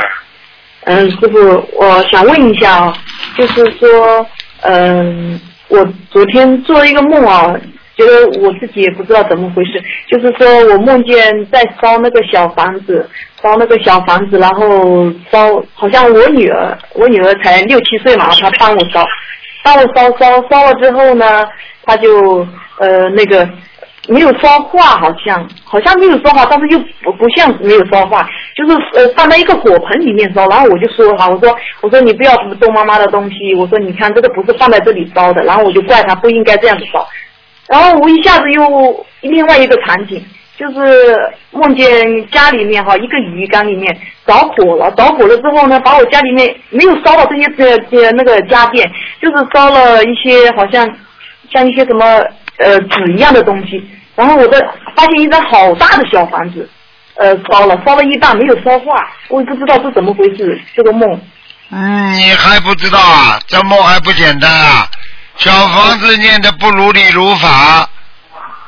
嗯、师傅，我想问一下啊，就是说，嗯、我昨天做了一个梦啊，觉得我自己也不知道怎么回事，就是说我梦见在烧那个小房子，烧那个小房子，然后烧，好像我女儿，我女儿才六七岁嘛，她帮我烧，帮我烧烧烧了之后呢，她就呃那个。没有烧化，好像好像没有烧化，但是又不不像没有烧化，就是呃放在一个火盆里面烧。然后我就说哈，我说我说你不要动妈妈的东西，我说你看这个不是放在这里烧的，然后我就怪她不应该这样子烧。然后我一下子又另外一个场景，就是梦见家里面哈一个鱼缸里面着火了，着火了之后呢，把我家里面没有烧到这些呃呃那个家电，就是烧了一些好像像一些什么呃纸一样的东西。然后我的发现一张好大的小房子，呃，烧了，烧了一半没有烧化，我也不知道是怎么回事，这个梦。嗯，你还不知道啊？这梦还不简单啊！小房子念的不如理如法，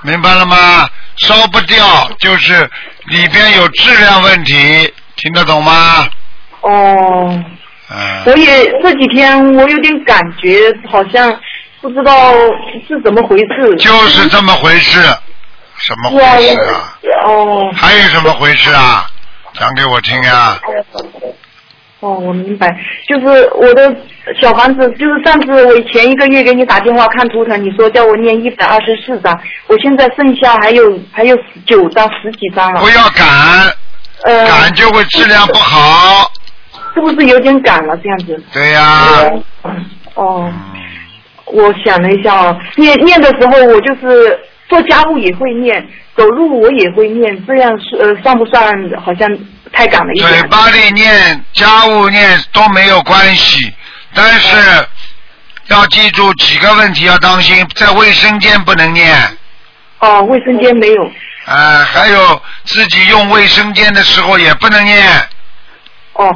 明白了吗？烧不掉，就是里边有质量问题，听得懂吗？哦，嗯，我也这几天我有点感觉，好像不知道是怎么回事。就是这么回事，什么回事啊？哦还有什么回事啊？讲给我听啊！哦，我明白，就是我的小房子，就是上次我前一个月给你打电话看图腾，你说叫我念一百二十四张，我现在剩下还有还有九张十几张了不。要赶，呃，赶就会质量不好。是不是有点赶了这样子？对呀、嗯哦，嗯，我想了一下哦，念念的时候我就是做家务也会念，走路我也会念，这样是呃算不算好像太赶了一点？嘴巴里念、家务念都没有关系，但是要记住几个问题要当心，在卫生间不能念，哦，卫生间没有。啊，还有自己用卫生间的时候也不能念，哦，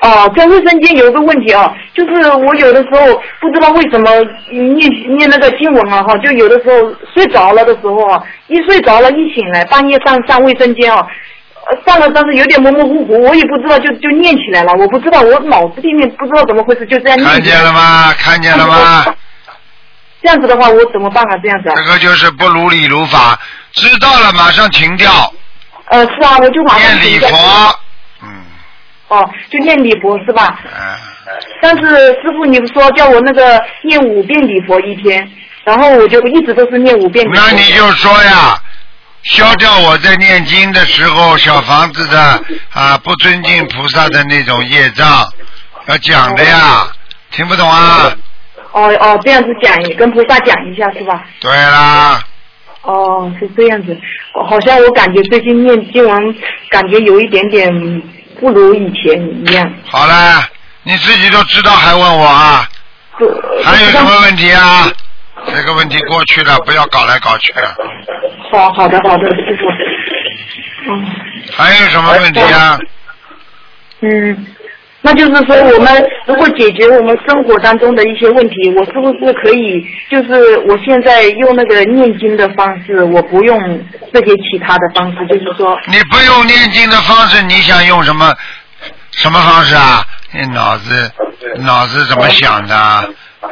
哦，在卫生间有一个问题啊，就是我有的时候不知道为什么念念那个经文啊哈，就有的时候睡着了的时候啊，一睡着了，一醒来半夜上上卫生间啊，呃上了但是有点模模糊糊，我也不知道就就念起来了，我不知道我脑子里面不知道怎么回事，就这样念看见了？吗？看见了吗？这样子的话，我怎么办啊？这样子啊这？个就是不如理如法，知道了马上停掉，呃，是啊，我就马上念礼佛，嗯，哦，就念礼佛是吧？嗯，但是师傅，你不说叫我那个念五遍礼佛一天，然后我就一直都是念五遍礼佛。那你就说呀，消掉我在念经的时候小房子的啊不尊敬菩萨的那种业障，要讲的呀，听不懂啊？哦哦，这样子讲，跟菩萨讲一下是吧？对啦，哦，是这样子。哦好像我感觉最近念经文，感觉有一点点不如以前一样。好了，你自己都知道还问我啊？还有什么问题啊？这个问题过去了，不要搞来搞去了。好好的好的，师傅。嗯还有什么问题啊？嗯，那就是说，我们如果解决我们生活当中的一些问题，我是不是可以，就是我现在用那个念经的方式，我不用这些其他的方式，就是说，你不用念经的方式，你想用什么什么方式啊？你脑子脑子怎么想的？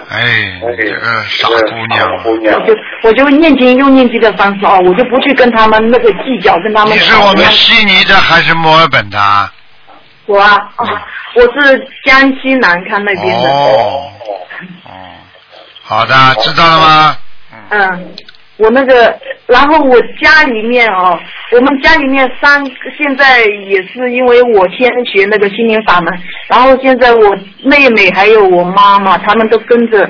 哎，你这个傻姑娘啊，我就我就念经用念经的方式哦，我就不去跟他们那个计较，跟他们你是我们悉尼的还是墨尔本的啊？我啊，哦我是江西南康那边的。哦，哦，好的，知道了吗？嗯，我那个然后我家里面哦，我们家里面三现在也是因为我先学那个心灵法门，然后现在我妹妹还有我妈妈他们都跟着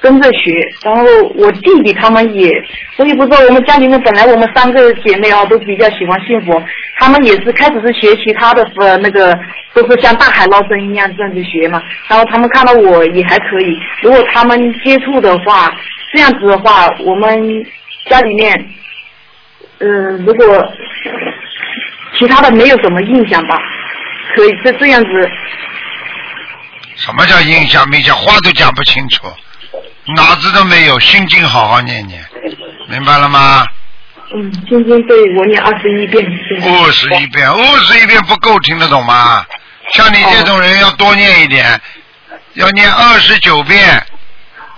跟着学，然后我弟弟他们也，所以不知道我们家里面本来我们三个姐妹啊都比较喜欢信佛，他们也是开始是学其他的呃那个都是像大海捞针一样这样子学嘛，然后他们看到我也还可以，如果他们接触的话，这样子的话，我们家里面，嗯、如果其他的没有什么印象吧，可以这这样子，什么叫印象没讲？话都讲不清楚，脑子都没有，心经好好念念，明白了吗？嗯，心经对我念二十一遍，二十一遍，二十一遍不够，听得懂吗？像你这种人要多念一点，要念二十九遍。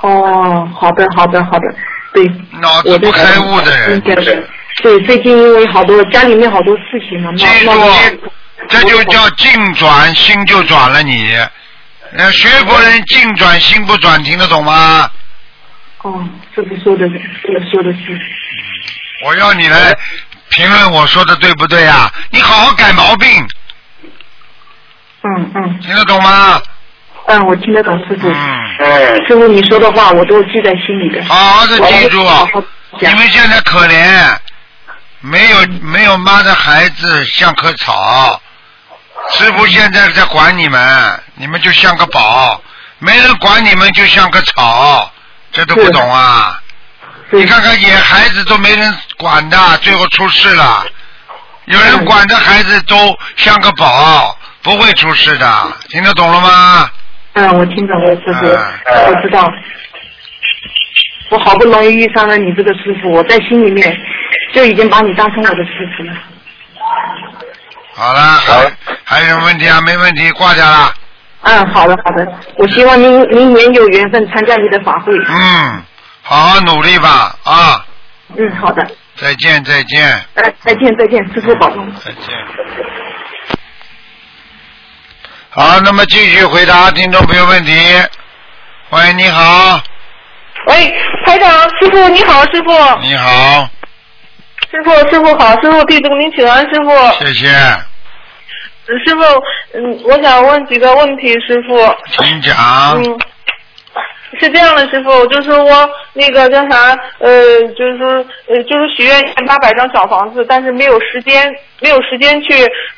哦，好的，好的，好的，对。脑子不开悟的人。对，最近因为好多家里面好多事情嘛，记住，这就叫境转，心就转了你。呃，学佛人境转心不转，听得懂吗？哦，这个说的，这个说的是，我要你来评论我说的对不对啊？你好好改毛病，嗯嗯听得懂吗？嗯，我听得懂师傅。嗯，师傅你说的话我都记在心里的。好好的记住你们现在可怜，没有没有妈的孩子像棵草，师傅现在在管你们，你们就像个宝，没人管你们就像个草，这都不懂啊！你看看野孩子都没人管的，最后出事了。有人管的孩子都像个宝，不会出事的，听得懂了吗？嗯，我听懂了，师傅，嗯我知道。我好不容易遇上了你这个师傅，我在心里面就已经把你当成我的师傅了。好了，还还有什么问题啊？没问题，挂掉了。嗯，好的好的，我希望您明年有缘分参加你的法会。嗯，好好努力吧啊！嗯，好的，再见再见呃，再见再见，师傅保重。再见。好，那么继续回答听众朋友问题。喂，你好，喂，台长，师傅你好，师傅，你好，师傅，师傅好，师傅弟子给您请安，师傅，谢谢，师傅，嗯，我想问几个问题，师傅，请讲。嗯，是这样的，师傅，就是我那个叫啥，呃，就是说，呃，就是许愿念八百张小房子，但是没有时间，没有时间去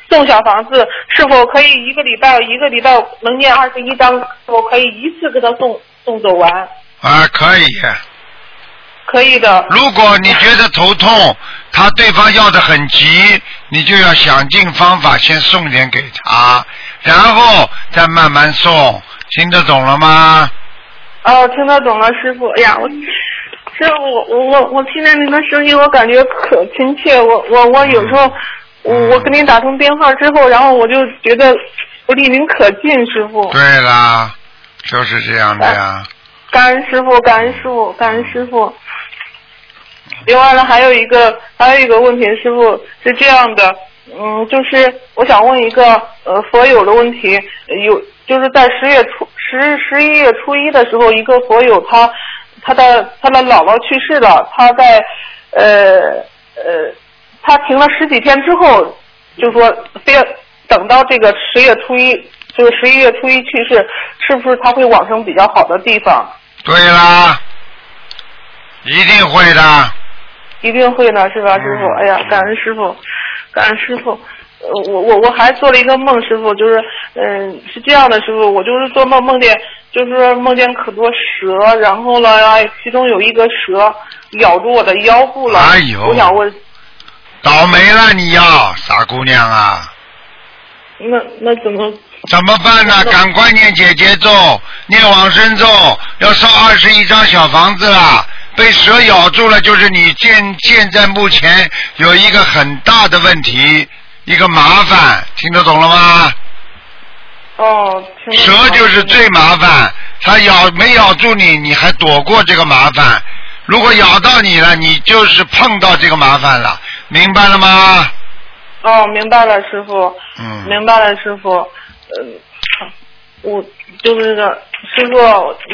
送小房子，是否可以一个礼拜一个礼拜能念二十一张，我可以一次给他送送走完？啊，可以。可以的。如果你觉得头痛，他对方要的很急，你就要想尽方法先送点给他，然后再慢慢送，听得懂了吗？哦，听得懂了，师傅。哎呀，我师傅，我我我我听见您的声音，我感觉可亲切。我我我有时候，我我跟您打通电话之后，然后我就觉得我离您可近，师傅。对啦，就是这样的呀。感恩师傅，感恩师傅，感恩师傅。另外呢，还有一个还有一个问题，师傅是这样的，嗯，就是我想问一个呃佛友的问题，有就是在十月初十十一月初一的时候，一个佛友他他的他的姥姥去世了，他在呃呃他停了十几天之后，就说非要等到这个十月初一，就是十一月初一去世，是不是他会往生比较好的地方？对啦，一定会的。一定会的，是吧，师傅？哎呀，感恩师傅，感恩师傅。呃，我我我还做了一个梦，师傅，就是嗯，是这样的，师傅，我就是做梦梦见，就是梦见可多蛇，然后呢，其中有一个蛇咬住我的腰部了。哎呦我想问，倒霉了你要傻姑娘啊！那那怎么？怎么办呢？赶快念姐姐咒，念往生咒，要烧二十一张小房子了。被蛇咬住了，就是你现现在目前有一个很大的问题，一个麻烦，听得懂了吗？哦，听蛇就是最麻烦，它咬没咬住你，你还躲过这个麻烦。如果咬到你了，你就是碰到这个麻烦了，明白了吗？哦，明白了，师傅。嗯。明白了，师傅。嗯，我就是个师傅，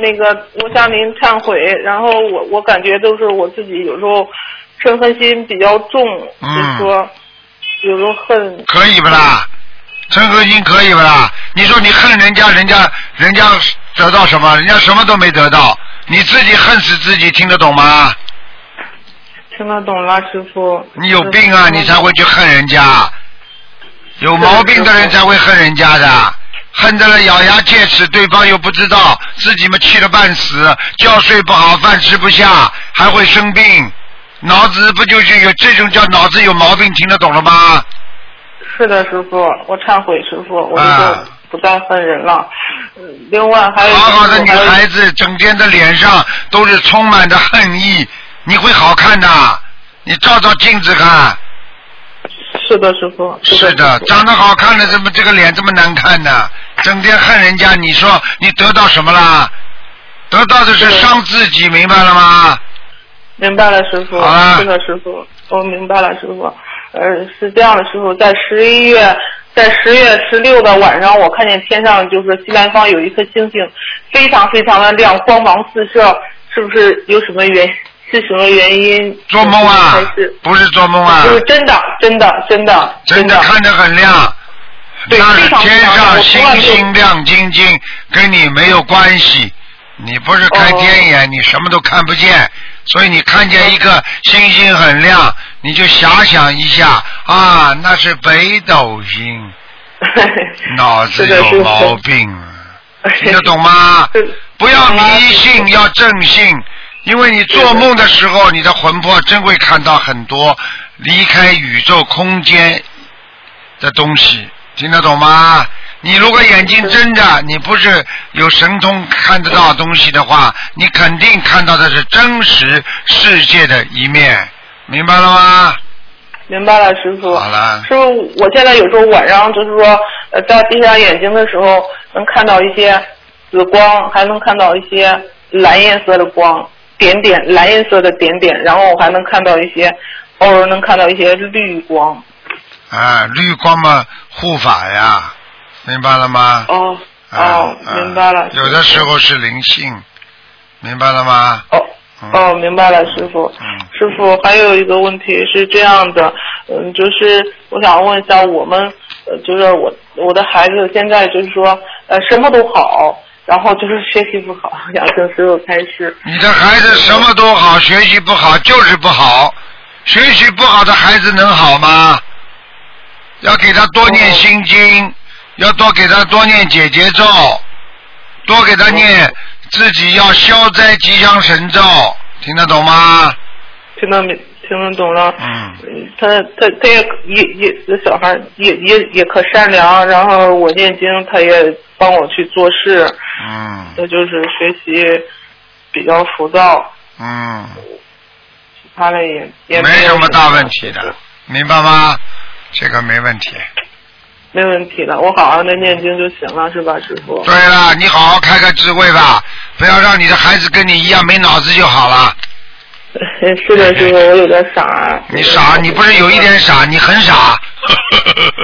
那个我向您忏悔，然后我我感觉都是我自己有时候嗔恨心比较重，嗯就是说有时候恨。可以不啦？嗔恨心可以不啦？你说你恨人家，人家人家得到什么？人家什么都没得到，你自己恨死自己，听得懂吗？听得懂啦，师傅。你有病啊，你才会去恨人家。有毛病的人才会恨人家的，恨得了咬牙切齿，对方又不知道，自己嘛气得半死，觉睡不好，饭吃不下，还会生病，脑子不就是有这种叫脑子有毛病？听得懂了吗？是的，师傅，我忏悔，师傅，我以啊后不再恨人了。嗯另外还有，好好的女孩子，整天的脸上都是充满着恨意，你会好看的。你照照镜子看，是的，师傅。是的，长得好看的怎么这个脸这么难看呢？整天恨人家，你说你得到什么了？得到的是伤自己，明白了吗？明白了，师傅。好了是的，师傅，我明白了，师傅。呃，是这样的，师傅，在十一月，在十月十六的晚上，我看见天上就是西南方有一颗星星，非常非常的亮，光芒四射，是不是有什么原是什么原因？做梦啊还是？不是做梦啊，就是真的，真的，真的，真的看着很亮。对那是天上星星亮晶晶，跟你没有关系。你不是开天眼，你什么都看不见，所以你看见一个星星很亮，你就遐想一下啊，那是北斗星，脑子有毛病。啊，听得懂吗？不要迷信，要正信，因为你做梦的时候，你的魂魄真会看到很多离开宇宙空间的东西，听得懂吗？你如果眼睛睁着，你不是有神通看得到东西的话，你肯定看到的是真实世界的一面，明白了吗？明白了，师傅。好了，师傅，我现在有时候晚上就是说，呃，在闭上眼睛的时候，能看到一些紫光，还能看到一些蓝颜色的光点点，蓝颜色的点点，然后我还能看到一些，偶尔能看到一些绿光。啊，绿光嘛护法呀，明白了吗？哦啊哦，啊明白了。有的时候是灵性，明白了吗？哦嗯哦，明白了，师傅。嗯师傅，还有一个问题是这样的，嗯，就是我想问一下，我们呃，就是我我的孩子现在就是说呃什么都好，然后就是学习不好，想跟师傅开始。你的孩子什么都好，学习不好就是不好。学习不好的孩子能好吗？要给他多念心经，要多给他多念解结咒，多给他念自己要消灾吉祥神咒，听得懂吗？听得明听得懂了。嗯，嗯他他他也也也这小孩也也也可善良，然后我念经，他也帮我去做事，嗯他就是学习比较浮躁，嗯，其他的也也没什么大问题的，明白吗？这个没问题。没问题的，我好好的念经就行了，是吧，师傅？对了，你好好开开智慧吧，不要让你的孩子跟你一样没脑子就好了。是的，师傅，我有点傻。你傻，你不是有一点傻，你很傻。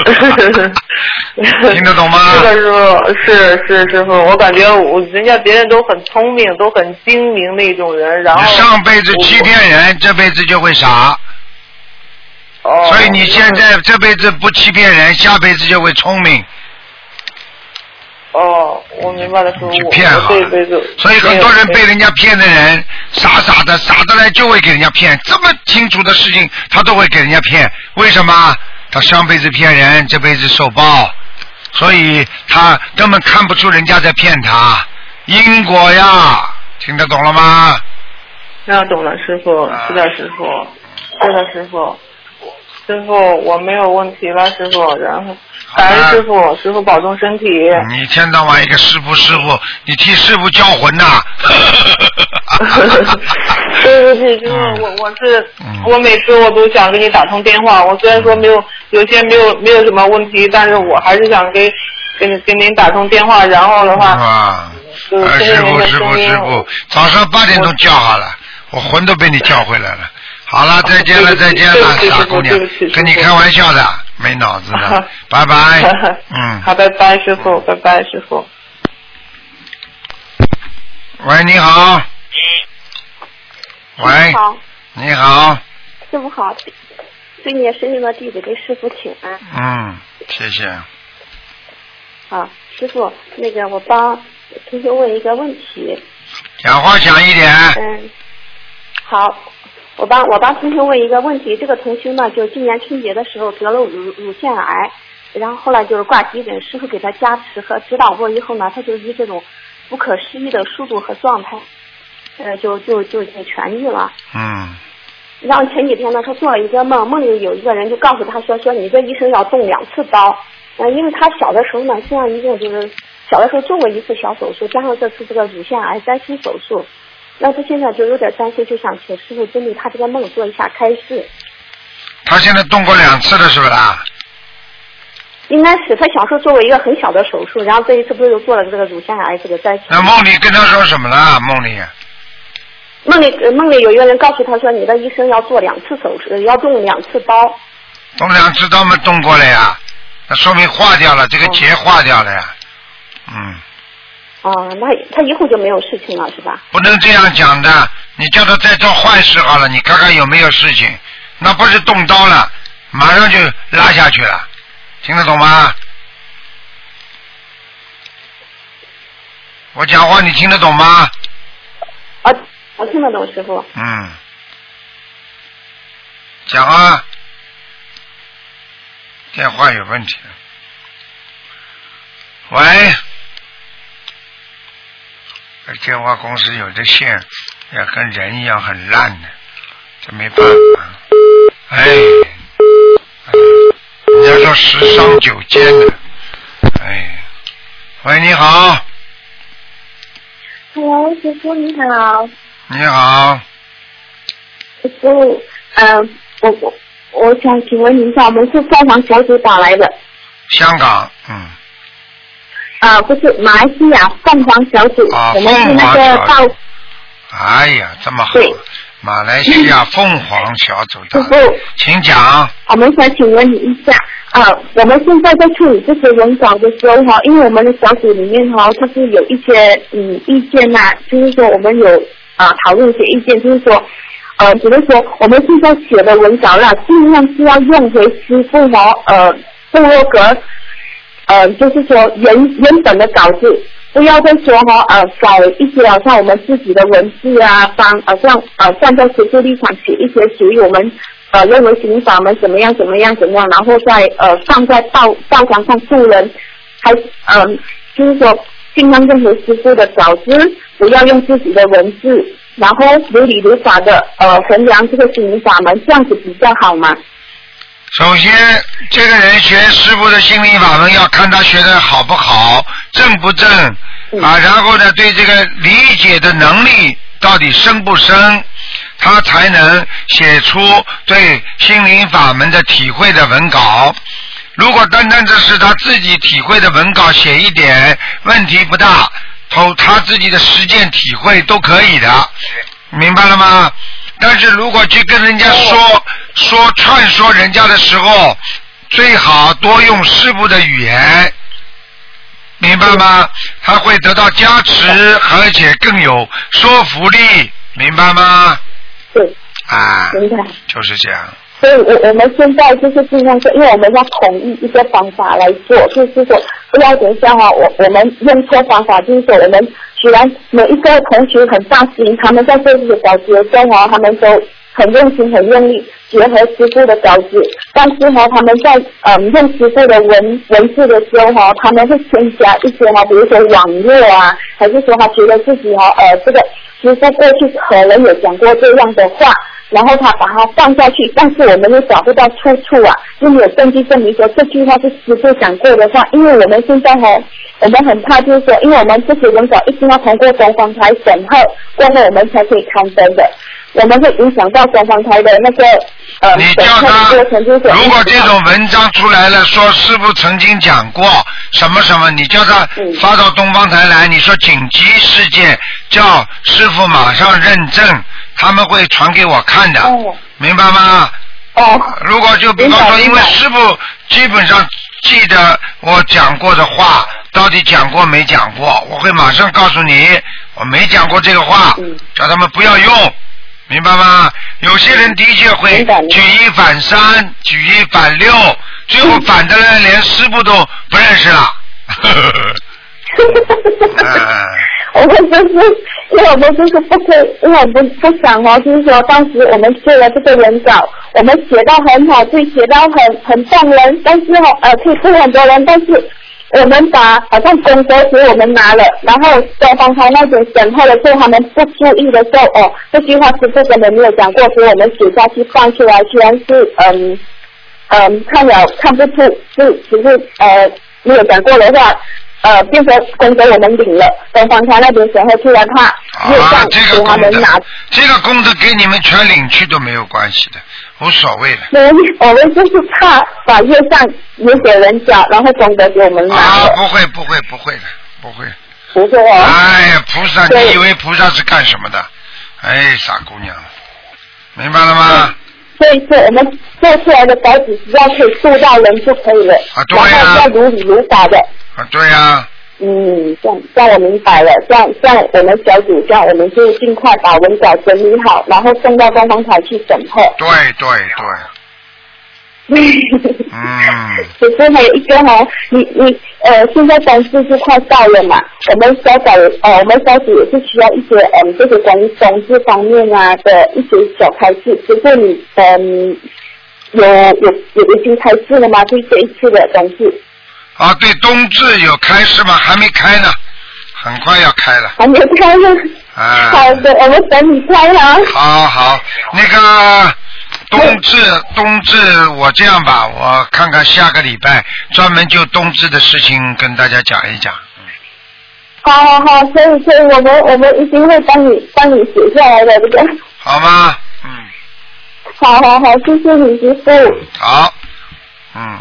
听得懂吗是的，师傅，是是师傅，我感觉我人家别人都很聪明，都很精明那种人，然后你上辈子欺骗人，这辈子就会傻。哦，所以你现在这辈子不欺骗人，下辈子就会聪明。哦，我明白了，师傅，去骗我好了这辈子所以很多人被人家骗的人，傻傻的，傻的来就会给人家骗。这么清楚的事情，他都会给人家骗。为什么？他上辈子骗人，这辈子受报，所以他根本看不出人家在骗他。因果呀，听得懂了吗？那懂了，师傅，啊是的，师傅，是的，师傅，师傅，我没有问题了，师傅，然后感恩师傅，师傅保重身体。你一天到晚一个师傅师傅，你替师傅叫魂呐、对不起，师傅，嗯我我是嗯我每次我都想给你打通电话，我虽然说没有有些没有没有什么问题，但是我还是想给给给您打通电话，然后的话，啊，师傅师傅师傅，早上八点钟叫好了，我魂都被你叫回来了。好了，再见了，再见了傻姑娘跟你开玩笑的，没脑子的，拜拜。嗯，好，拜拜，师傅，拜拜，师傅。喂，你好。喂，好，你好，师傅好，对你深圳的弟子给师傅请安。嗯，谢谢。好，师傅，那个我帮同学问一个问题。讲话讲一点。嗯，好，我帮我帮同学问一个问题。这个同学呢，就今年春节的时候得了乳乳腺癌，然后后来就是挂急诊，师傅给他加持和指导过以后呢，他就以这种不可思议的速度和状态，呃，就就就已经痊愈了。嗯然后前几天呢，他做了一个梦，梦里有一个人就告诉他说，说你这一生要动两次刀。呃，因为他小的时候呢，身上一共就是小的时候做过一次小手术，加上这次这个乳腺癌摘除手术，那他现在就有点担心，就想请师傅针对他这个梦做一下开示。他现在动过两次了，是不是啦？应该是他小时候做过一个很小的手术，然后这一次不是又做了这个乳腺癌这个摘除。那梦里跟他说什么了？梦里梦里呃梦里有一个人告诉他说，你的医生要做两次手术，要动两次刀。动两次刀没动过了呀？那说明化掉了，这个结化掉了呀。嗯，哦，那他以后就没有事情了，是吧？不能这样讲的。你叫他再做坏事好了，你看看有没有事情？那不是动刀了，马上就拉下去了，听得懂吗？我讲话你听得懂吗？啊，我听得懂，师傅。嗯，讲啊，电话有问题。喂，这电话公司有的线也跟人一样很烂的，这没办法。哎，哎人家说十伤九奸的，哎，喂，你好，Hello，师傅你好。你好，师傅，嗯、我我我想请问一下，我们是凤凰小组打来的，香港，嗯，啊、不是马来西亚凤凰小组，啊我们是那个凰小到哎呀，这么好对，马来西亚凤凰小组的，请讲。我们想请问你一下，啊、我们现在在处理这些文稿的时候哈，因为我们的小组里面哈，就是有一些嗯意见呐、就是说我们有啊、讨论一些意见，就是说。呃，比如说我们现在写的文稿啦，尽量是要用回师傅和呃布洛格，呃，就是说原原本的稿子，不要再说哈呃改一些好像我们自己的文字啊，帮呃像呃站在师傅立场写一些属于我们呃认为刑法门怎么样怎么样怎么样，然后再呃放在报报章上助人，还嗯、就是说尽量任何师傅的稿子，不要用自己的文字，然后如理如法的呃衡量这个刑法门，这样子比较好嘛。首先，这个人学师傅的心灵法门，要看他学的好不好，正不正嗯啊。然后呢，对这个理解的能力到底深不深，他才能写出对心灵法门的体会的文稿。如果单单只是他自己体会的文稿写一点，问题不大，投他自己的实践体会都可以的，明白了吗？但是如果去跟人家说说劝说人家的时候，最好多用师傅的语言，明白吗？他会得到加持，而且更有说服力，明白吗？对，啊，明白。就是这样。所以我我们现在就是尽量说，因为我们要统一一个方法来做，就是说不要等一下哈，我我们用错方法，就是说我们虽然每一个同学很大心，他们在做这些稿子的时候，他们都很用心很用力，结合师傅的稿子，但是呢他们在嗯用师傅的文文字的时候哈，他们会添加一些哈，比如说网络啊，还是说他觉得自己哈呃这个师傅过去可能有讲过这样的话。然后他把它放下去，但是我们又找不到出处啊，又没有证据证明说这句话是师傅讲过的话，因为我们现在哈，我们很怕就是说，因为我们这些人稿一定要通过东方台审核过后，我们才可以刊登的，我们会影响到东方台的那个呃你叫他如果这种文章出来了，说师傅曾经讲过什么什么，你叫他嗯。发到东方台来，你说紧急事件，叫师傅马上认证，他们会传给我看的，哦。明白吗？哦。如果就比方说，因为师傅基本上记得我讲过的话，到底讲过没讲过，我会马上告诉你，我没讲过这个话，嗯。叫他们不要用，明白吗？有些人的确会举一反三，举一反六，最后反的人 连师傅都不认识了。哎我们就是，因为我们就是不可，因为我们不想哦，就是说当时我们写了这个人稿，我们写到很好，对，写到很很动人，但是哦，呃，可以对很多人，但是我们把好像功德给我们拿了，然后东方台那种审核的时候，他们不注意的时候，哦，这句话师傅根本没有讲过，所以我们写下去放出来，居然是嗯嗯看了看不出是只是呃没有讲过的话。呃，变成功德我们领了，东方台那边时候出来怕业啊障，，这个给他们拿，这个功德给你们全领去都没有关系的，无所谓的。所以我们就是怕把业障也给人家，然后功德给我们拿啊，不会不会不会的，不会。不会啊。哎呀，菩萨，你以为菩萨是干什么的？哎，傻姑娘，明白了吗？所以说我们做出来的稿纸只要可以做到人就可以了，啊对呀然后要如理如法的。啊，对呀、嗯，这样这样我明白了，这样这样我们小组这样我们就尽快把文稿整理好，然后送到官方台去审核。对对对，嗯，只是还有一个哦，你你呃，现在冬至就快到了嘛，我们小小呃，我们小组也是需要一些嗯，这些关于冬至方面啊的一些小开示。就是你嗯，有有有已经开示了吗？对这一次的冬至啊，对，冬至有开市吗？还没开呢，很快要开了。还没开呢。啊，好的，我们等你开哈。好好，那个冬至，冬至，我这样吧，我看看下个礼拜专门就冬至的事情跟大家讲一讲。好好好，可以可以，我们我们一定会帮你帮你写下来的，对不对。好吗？嗯，好好好，谢谢你师傅。好，嗯，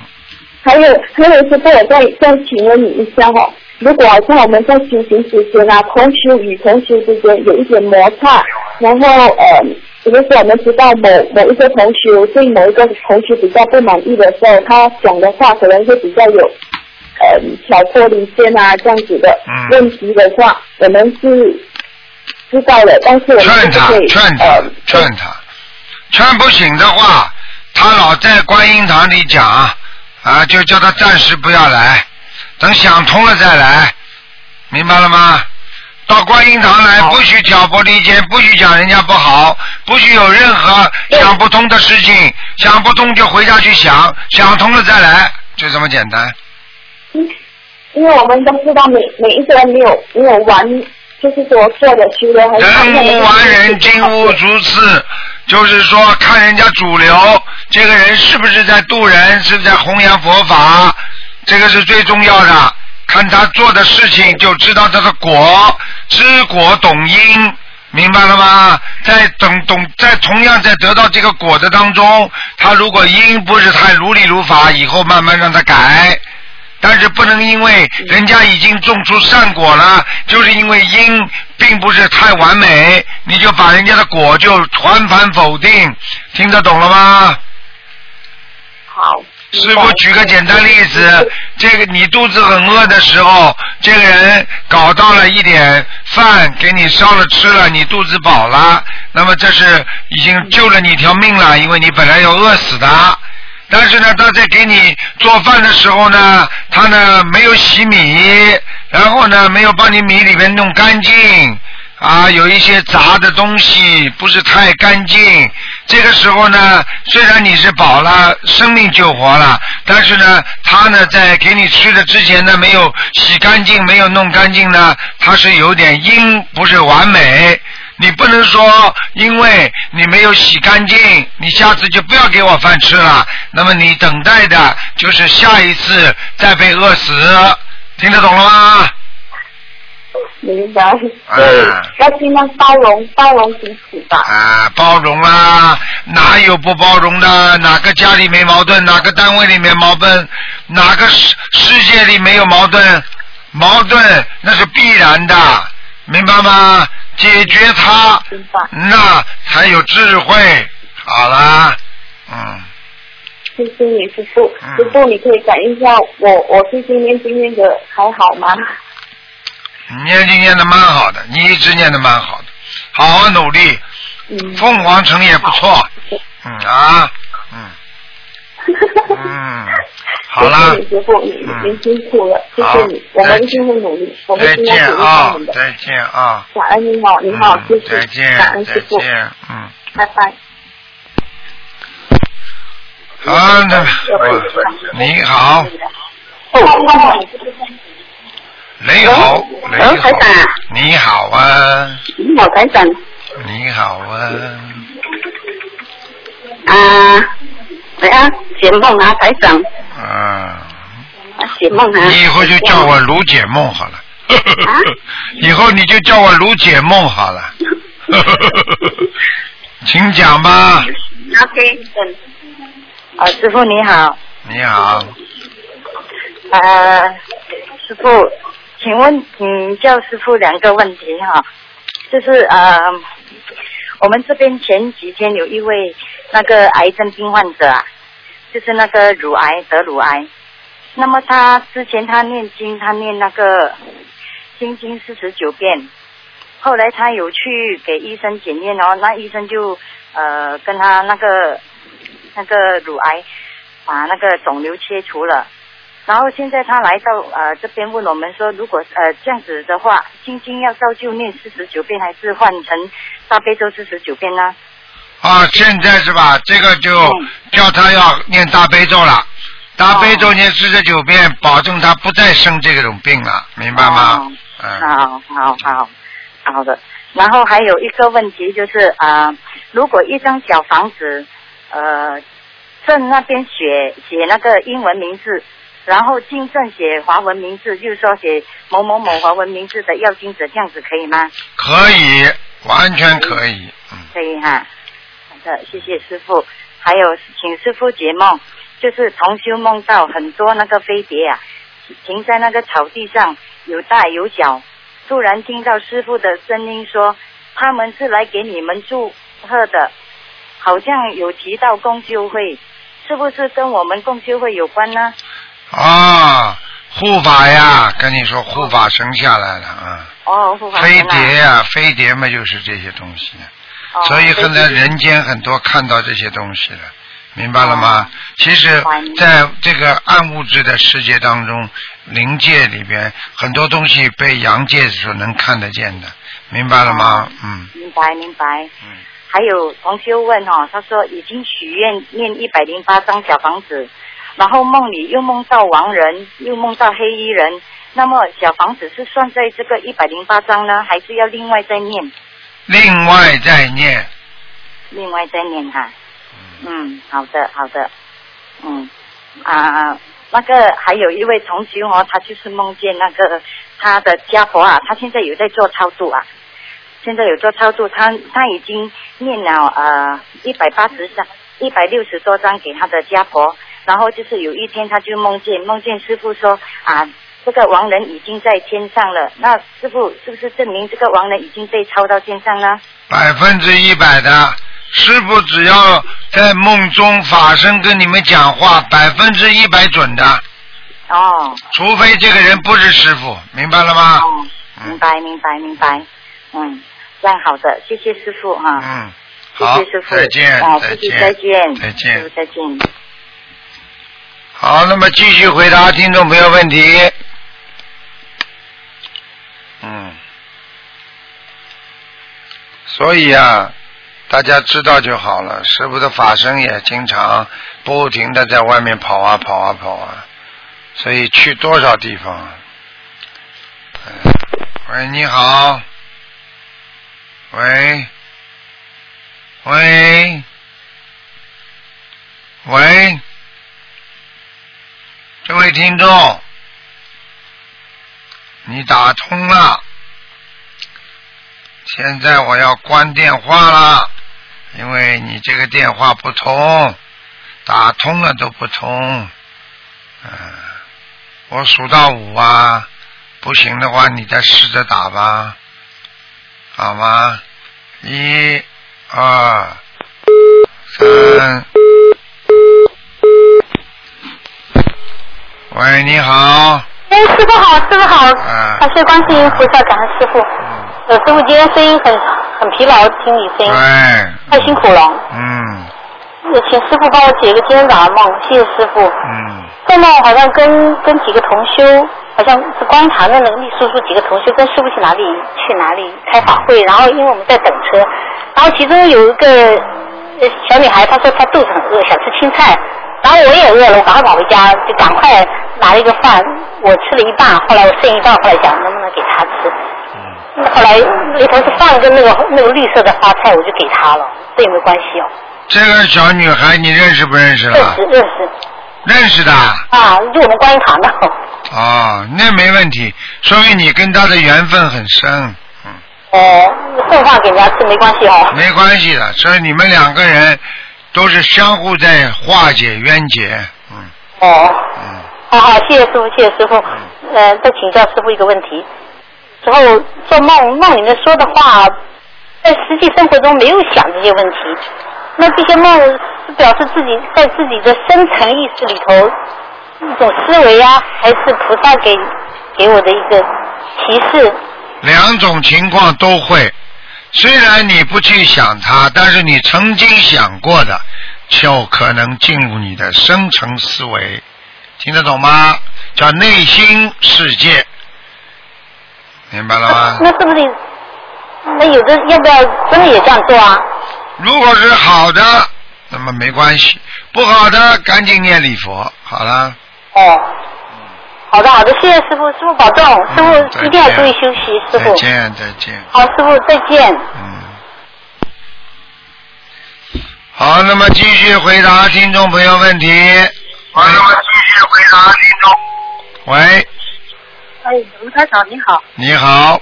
还有还有师傅，我再再请问你一下哈、如果好像我们在修行之间啊，同修与同修之间有一点摩擦，然后呃，比如说我们知道某某一些同学对某一个同学比较不满意的时候，他讲的话可能会比较有呃挑拨离间啊这样子的嗯。问题的话，我们是知道了，但是我们劝他劝他呃，劝他，劝不醒的话，他老在观音堂里讲啊，就叫他暂时不要来，等想通了再来，明白了吗？到观音堂来，不许挑拨离间，不许讲人家不好，不许有任何想不通的事情，想不通就回家去想，想通了再来，就这么简单。因为我们都知道每每一个人没有没有完，就是说做的修的。人无完人，金无足赤，就是说看人家主流，这个人是不是在渡人，是不是在弘扬佛法，这个是最重要的。看他做的事情就知道他的果，知果懂因，明白了吗？在懂懂在同样在得到这个果的当中，他如果因不是太如理如法，以后慢慢让他改。但是不能因为人家已经种出善果了，就是因为因并不是太完美，你就把人家的果就全盘否定，听得懂了吗？好。师傅举个简单例子，这个你肚子很饿的时候，这个人搞到了一点饭给你烧了吃了，你肚子饱了，那么这是已经救了你一条命了，因为你本来要饿死的。但是呢，他在给你做饭的时候呢，他呢没有洗米，然后呢没有把你米里面弄干净，啊，有一些杂的东西不是太干净。这个时候呢，虽然你是饱了，生命救活了，但是呢，他呢在给你吃的之前呢，没有洗干净，没有弄干净呢，他是有点阴，不是完美。你不能说，因为你没有洗干净，你下次就不要给我饭吃了。那么你等待的就是下一次再被饿死，听得懂了吗？明白。啊对，要尽量包容包容彼此吧。啊，包容啦，哪有不包容的？哪个家里没矛盾？哪个单位里面矛盾？哪个世世界里没有矛盾？矛盾那是必然的，明白吗？解决它。那才有智慧。好啦，嗯，谢谢你师傅嗯，师傅你可以感应一下我我最近念经念的还好吗？你念经念的蛮好的，你一直念的蛮好的，好好努力。嗯。凤凰城也不错，嗯啊，嗯嗯，好了谢谢，你师您辛苦了，谢谢你，我再们一定会努力，我们再一定努力啊我们，的。再见啊，感恩你好，你好，谢谢，再谢，见感恩，再师傅，见，嗯，拜拜。好，那我你好，你好，你好，你好啊，你好，台长。你好啊，啊，喂啊，解梦啊，台长，啊，啊，解梦啊。你以后就叫我卢解梦好了。啊 以后你就叫我卢解梦好了。请讲吧。OK，嗯。啊，师傅你好，你好，啊，师傅，请问嗯教师傅两个问题哈，就是呃，我们这边前几天有一位那个癌症病患者啊，就是那个乳癌得乳癌，那么他之前他念经，他念那个心经四十九遍，后来他有去给医生检验哦，那医生就呃跟他那个那个乳癌把那个肿瘤切除了。然后现在他来到呃这边问我们说，如果呃这样子的话，心经要照旧念四十九遍，还是换成大悲咒四十九遍呢？啊，现在是吧？这个就嗯叫他要念大悲咒了，大悲咒念四十九遍，保证他不再生这种病了，明白吗哦？嗯，好好好好的。然后还有一个问题就是啊、呃如果一张小房子，呃，正那边写写那个英文名字，然后进正写华文名字，就是说写某某某华文名字的要经者，这样子可以吗？可以，完全可以。嗯，可以哈。好的，谢谢师傅。还有，请师傅解梦，就是同修梦到很多那个飞碟啊，停在那个草地上，有大有小。突然听到师傅的声音说，他们是来给你们祝贺的，好像有提到共修会，是不是跟我们共修会有关呢？啊，护法呀，跟你说护法神下来了啊，哦，护法飞碟呀，飞碟嘛就是这些东西。哦所以现在人间很多看到这些东西了，明白了吗？哦其实，在这个暗物质的世界当中，灵界里边很多东西被阳界所能看得见的，明白了吗？嗯明白明白。嗯，还有同学问哦，他说已经许愿念一百零八张小房子，然后梦里又梦到亡人，又梦到黑衣人。那么小房子是算在这个一百零八张呢，还是要另外再念？另外再念，另外再念哈。嗯，好的好的。嗯啊，那个还有一位同学哦，他就是梦见那个他的家婆啊，他现在有在做超度啊。现在有做超度，他他已经念了呃一百八十张、一百六十多张给他的家婆，然后就是有一天他就梦见梦见师傅说啊，这个亡人已经在天上了，那师傅是不是证明这个亡人已经被抄到天上呢？百分之一百的。师傅只要在梦中法身跟你们讲话，百分之一百准的，哦除非这个人不是师傅，明白了吗？哦，明白明白明白，嗯，这样好的，谢谢师傅哈。嗯，好谢谢师，傅，再见，啊，再见，再见，再见师傅再见。好，那么继续回答听众朋友问题。嗯，所以啊，大家知道就好了。师傅的法身也经常不停的在外面跑啊跑啊跑啊，所以去多少地方？喂，你好。喂，喂，喂。这位听众，你打通了，现在我要关电话了，因为你这个电话不通，打通了都不通。嗯，我数到五啊，不行的话你再试着打吧，好吗？一、二、三。喂，你好。哎，师傅好，师傅好，啊感谢观世音菩萨，感恩师傅。嗯呃，师傅今天声音很很疲劳，听你声音，对，太辛苦了。嗯也请师傅帮我解个今天早上梦，谢谢师傅。嗯，做梦好像跟跟几个同修，好像是观察的那个秘书处几个同修跟师傅去哪里去哪里开法会，然后因为我们在等车，然后其中有一个呃小女孩，她说她肚子很饿，想吃青菜，然后我也饿了，我赶快跑回家，就赶快拿了一个饭，我吃了一半，后来我剩一半，后来想能不能给他吃，嗯后来里头是放跟那个那个绿色的花菜，我就给他了，这有没有关系哦？这个小女孩你认识不认识认了识？认识认识的。啊，就我们观音堂的。哦，那没问题，说明你跟她的缘分很深，哦，送饭给人家吃没关系哦。没关系的，所以你们两个人都是相互在化解冤结，嗯。哦，嗯，好好，谢谢师傅，谢谢师傅。呃，再请教师傅一个问题，之后做梦梦里面说的话，在实际生活中没有想这些问题，那这些梦是表示自己在自己的深层意识里头一种思维啊，还是菩萨给给我的一个提示？两种情况都会。虽然你不去想它，但是你曾经想过的，就可能进入你的深层思维，听得懂吗？叫内心世界，明白了吗？那是不是？那有的要不要真的也这样做啊？如果是好的，那么没关系；不好的，赶紧念礼佛。好了，哦，好的好的，谢谢师傅，师傅保重，师嗯傅一定要注意休息，师傅。再见，再见。好，师傅再见。嗯好，那么继续回答听众朋友问题。好，那么继续回答听众。喂，哎，卢台长你好，你好，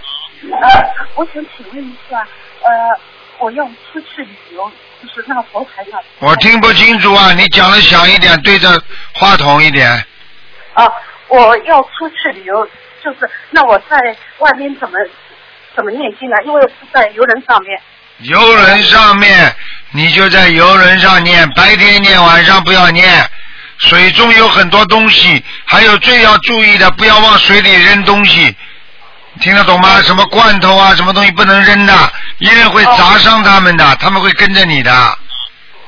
呃，我想请问一下，呃，我要出去旅游，就是那个佛台上。我听不清楚啊，你讲的响一点，对着话筒一点。啊，我要出去旅游，就是那我在外面怎么怎么念经呢？因为是在游轮上面。游轮上面，你就在游轮上念，白天念，晚上不要念。水中有很多东西，还有最要注意的，不要往水里扔东西。听得懂吗？什么罐头啊，什么东西不能扔的，因为会砸伤他们的，他们会跟着你的。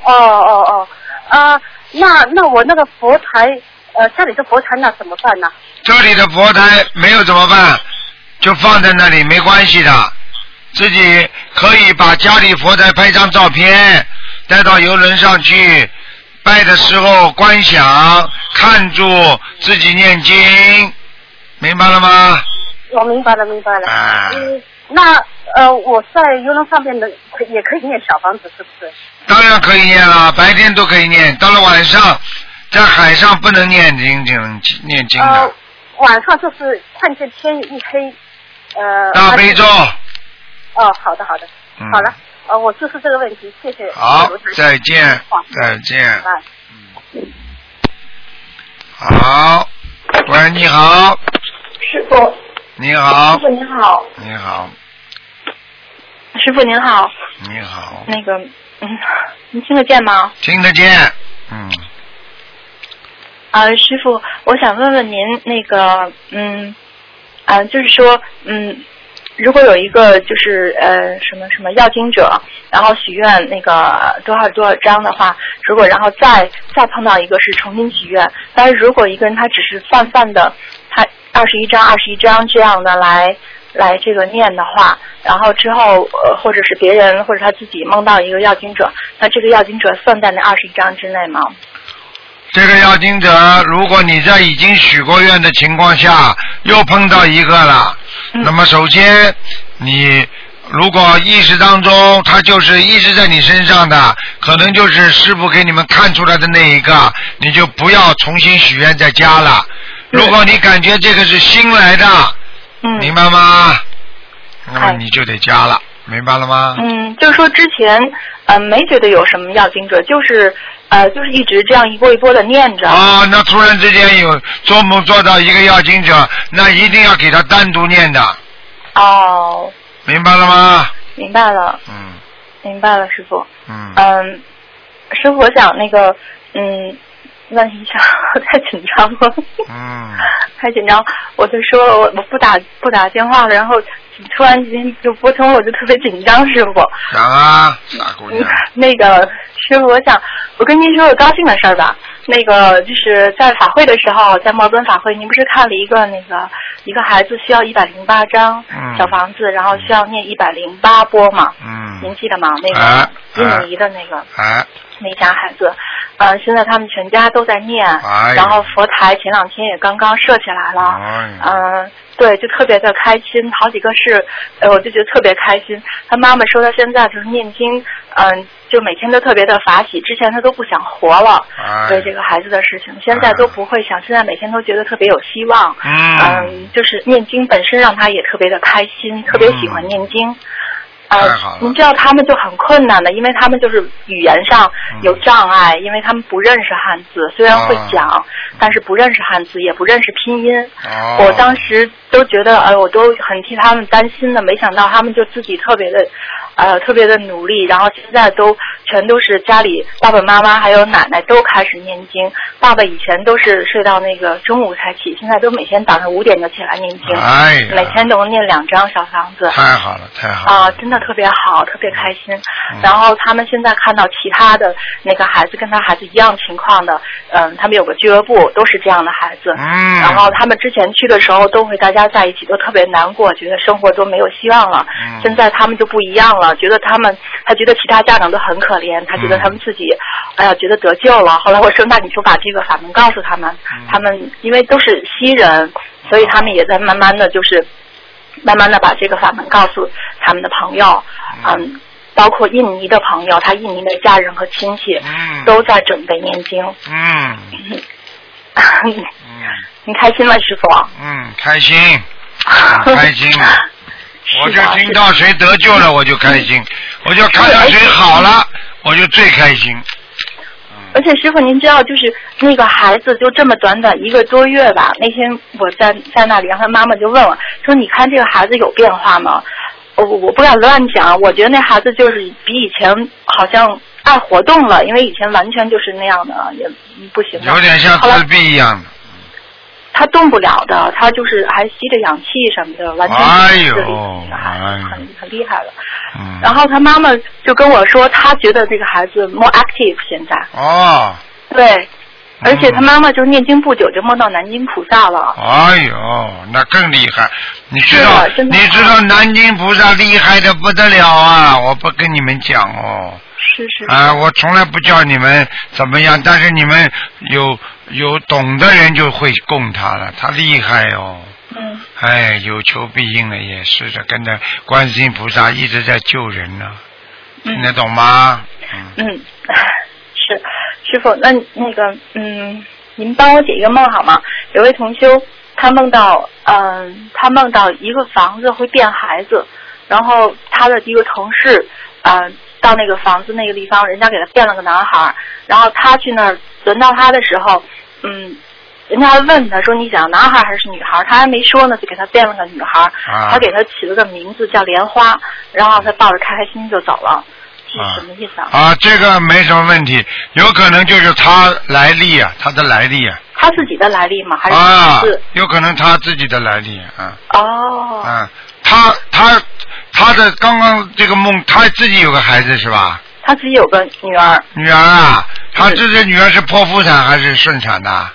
哦哦哦，啊，那那我那个佛台，呃，家里的佛台那怎么办呢？这里的佛台没有怎么办？就放在那里没关系的，自己可以把家里佛台拍张照片，带到游轮上去，拜的时候观想，看住自己念经，明白了吗？我明白了，明白了。啊嗯，那呃，我在游轮上面的可也可以念小房子，是不是？当然可以念了，白天都可以念，到了晚上在海上不能念经，经念经的。呃。，晚上就是看见天一黑，呃。大悲咒。哦，好的好的，嗯。好了，呃，我就是这个问题，谢谢。好再见再见。嗯。好，喂，你好，师傅，你好。师，傅您好，你好，师傅您好，你好，那个，嗯，您听得见吗？听得见，嗯，啊，师傅，我想问问您，那个，嗯，啊，就是说，嗯，如果有一个就是呃什么什么要经者，然后许愿那个多少多少张的话，如果然后再再碰到一个是重新许愿，但是如果一个人他只是泛泛的，他二十一张二十一张这样的来来这个念的话，然后之后呃或者是别人或者他自己梦到一个要经者，那这个要经者算在那二十一张之内吗？这个要经者，如果你在已经许过愿的情况下，又碰到一个了，那么首先你如果意识当中他就是一直在你身上的，可能就是师傅给你们看出来的那一个，你就不要重新许愿再加了。如果你感觉这个是新来的，明白吗？那么你就得加了，明白了吗？嗯，就是说之前呃没觉得有什么要经者，就是呃就是一直这样一波一波的念着。啊，那突然之间有做梦做到一个要经者，那一定要给他单独念的，哦，明白了吗？明白了，嗯明白了，师傅。嗯。嗯，师傅，我想那个嗯问一下，我太紧张了。嗯。太紧张，我就说我我不打不打电话了，然后突然间就拨通了，我就特别紧张，师傅。讲啊，大姑娘，那个师傅，我想我跟您说个高兴的事儿吧。那个就是在法会的时候，在墨尔本法会，您不是看了一个那个一个孩子需要一百零八张嗯。小房子，然后需要念一百零八波嘛？嗯，您记得吗？那啊个印尼的那个哎，那家孩子，呃，现在他们全家都在念，哎然后佛台前两天也刚刚设起来了，哎呀嗯、对，就特别的开心，好几个是，呃，我就觉得特别开心。他妈妈说他现在就是念经，嗯、就每天都特别的法喜，之前他都不想活了，哎对这个孩子的事情，现在都不会想，现在每天都觉得特别有希望，嗯嗯，就是念经本身让他也特别的开心，特别喜欢念经。呃太好了，您知道他们就很困难的，因为他们就是语言上有障碍，因为他们不认识汉字，虽然会讲，但是不认识汉字，也不认识拼音。哦，我当时都觉得，哎，我都很替他们担心的，没想到他们就自己特别的，呃，特别的努力，然后现在都全都是家里爸爸妈妈还有奶奶都开始念经。爸爸以前都是睡到那个中午才起，现在都每天早上五点就起来念经，哎每天都能念两张小房子。太好了，太好了，啊，真的特别好，特别开心。嗯然后他们现在看到其他的那个孩子跟他孩子一样情况的，嗯，他们有个俱乐部，都是这样的孩子。嗯，然后他们之前去的时候都会大家在一起，都特别难过，觉得生活都没有希望了。嗯现在他们就不一样了，觉得他们，他觉得其他家长都很可怜，他觉得他们自己，哎呀，觉得得救了。后来我说，那你就把这个法门告诉他们，嗯他们因为都是西人，所以他们也在慢慢的就是。慢慢的把这个法门告诉他们的朋友，嗯，包括印尼的朋友，他印尼的家人和亲戚，嗯都在准备念经。嗯 你开心吗，师傅？嗯，开心，开心。我就听到谁得救了，我就开心；我就看到谁好了，我就最开心。而且师傅，您知道，就是那个孩子就这么短短一个多月吧。那天我在在那里，然后他妈妈就问我说：“你看这个孩子有变化吗？”我我不敢乱讲，我觉得那孩子就是比以前好像爱活动了，因为以前完全就是那样的，也不行。有点像自闭一样的。他动不了的，他就是还吸着氧气什么的，完全哎呦，哎，很很厉害了。嗯，然后他妈妈就跟我说，他觉得这个孩子 more active 现在。哦，对，而且他妈妈就念经不久就梦到南京菩萨了。哎呦，那更厉害！你知道你知道南京菩萨厉害的不得了啊！我不跟你们讲哦。是是啊，我从来不叫你们怎么样，但是你们有有懂的人就会供他了，他厉害哦。嗯。哎，有求必应了，也是的，跟着观世音菩萨一直在救人呢、听得懂吗？嗯，是师傅，那那个嗯，您帮我解一个梦好吗？有位同修，他梦到嗯、他梦到一个房子会变孩子，然后他的一个同事嗯、到那个房子那个地方，人家给他变了个男孩，然后他去那儿，轮到他的时候，嗯。人家还问他说：“你想男孩还是女孩？”他还没说呢，就给他变了个女孩。啊他给他起了个名字叫莲花，然后他抱着开开心心就走了。这是什么意思啊？啊，这个没什么问题，有可能就是他来历啊，他的来历啊，他自己的来历吗？还是有可能他自己的来历啊，哦，啊，他他他的刚刚这个梦，他自己有个孩子是吧？他自己有个女儿。女儿啊，他这个女儿是剖腹产还是顺产的？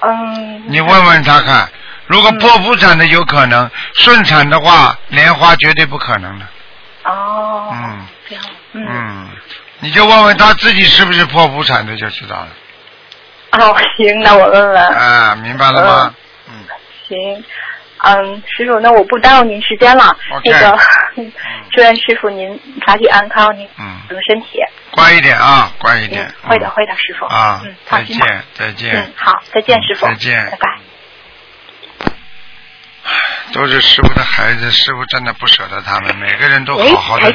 嗯。你问问他看，如果剖腹产的有可能，顺产的话，莲花绝对不可能的。哦。嗯这样。嗯。嗯，你就问问他自己是不是剖腹产的就知道了。哦，行，那我问问。啊，明白了吗？嗯行。嗯，师傅，那我不耽误您时间了。那个，祝愿师傅您法体安康，您嗯身体。乖一点啊，乖一点。会的，会的，师傅。啊嗯，，再放心吧。见，再见。嗯，好，再见，师傅。再见拜拜。都是师傅的孩子，师傅真的不舍得他们，每个人都喂好好的。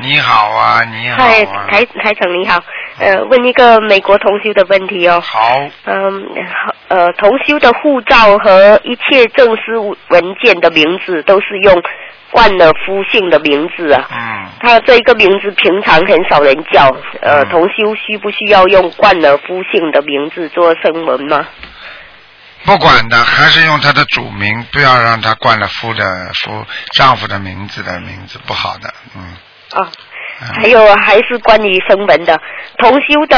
你好啊，你好嗨，啊。台台长你好，呃，问一个美国同修的问题哦。好。嗯，好呃，同修的护照和一切正式文件的名字都是用冠了夫姓的名字啊。嗯。他这一个名字平常很少人叫，呃，嗯同修需不需要用冠了夫姓的名字做声纹吗？不管的，还是用她的主名，不要让她冠了夫的夫丈夫的名字的名字，不好的，嗯。啊，还有还是关于声纹的，同修的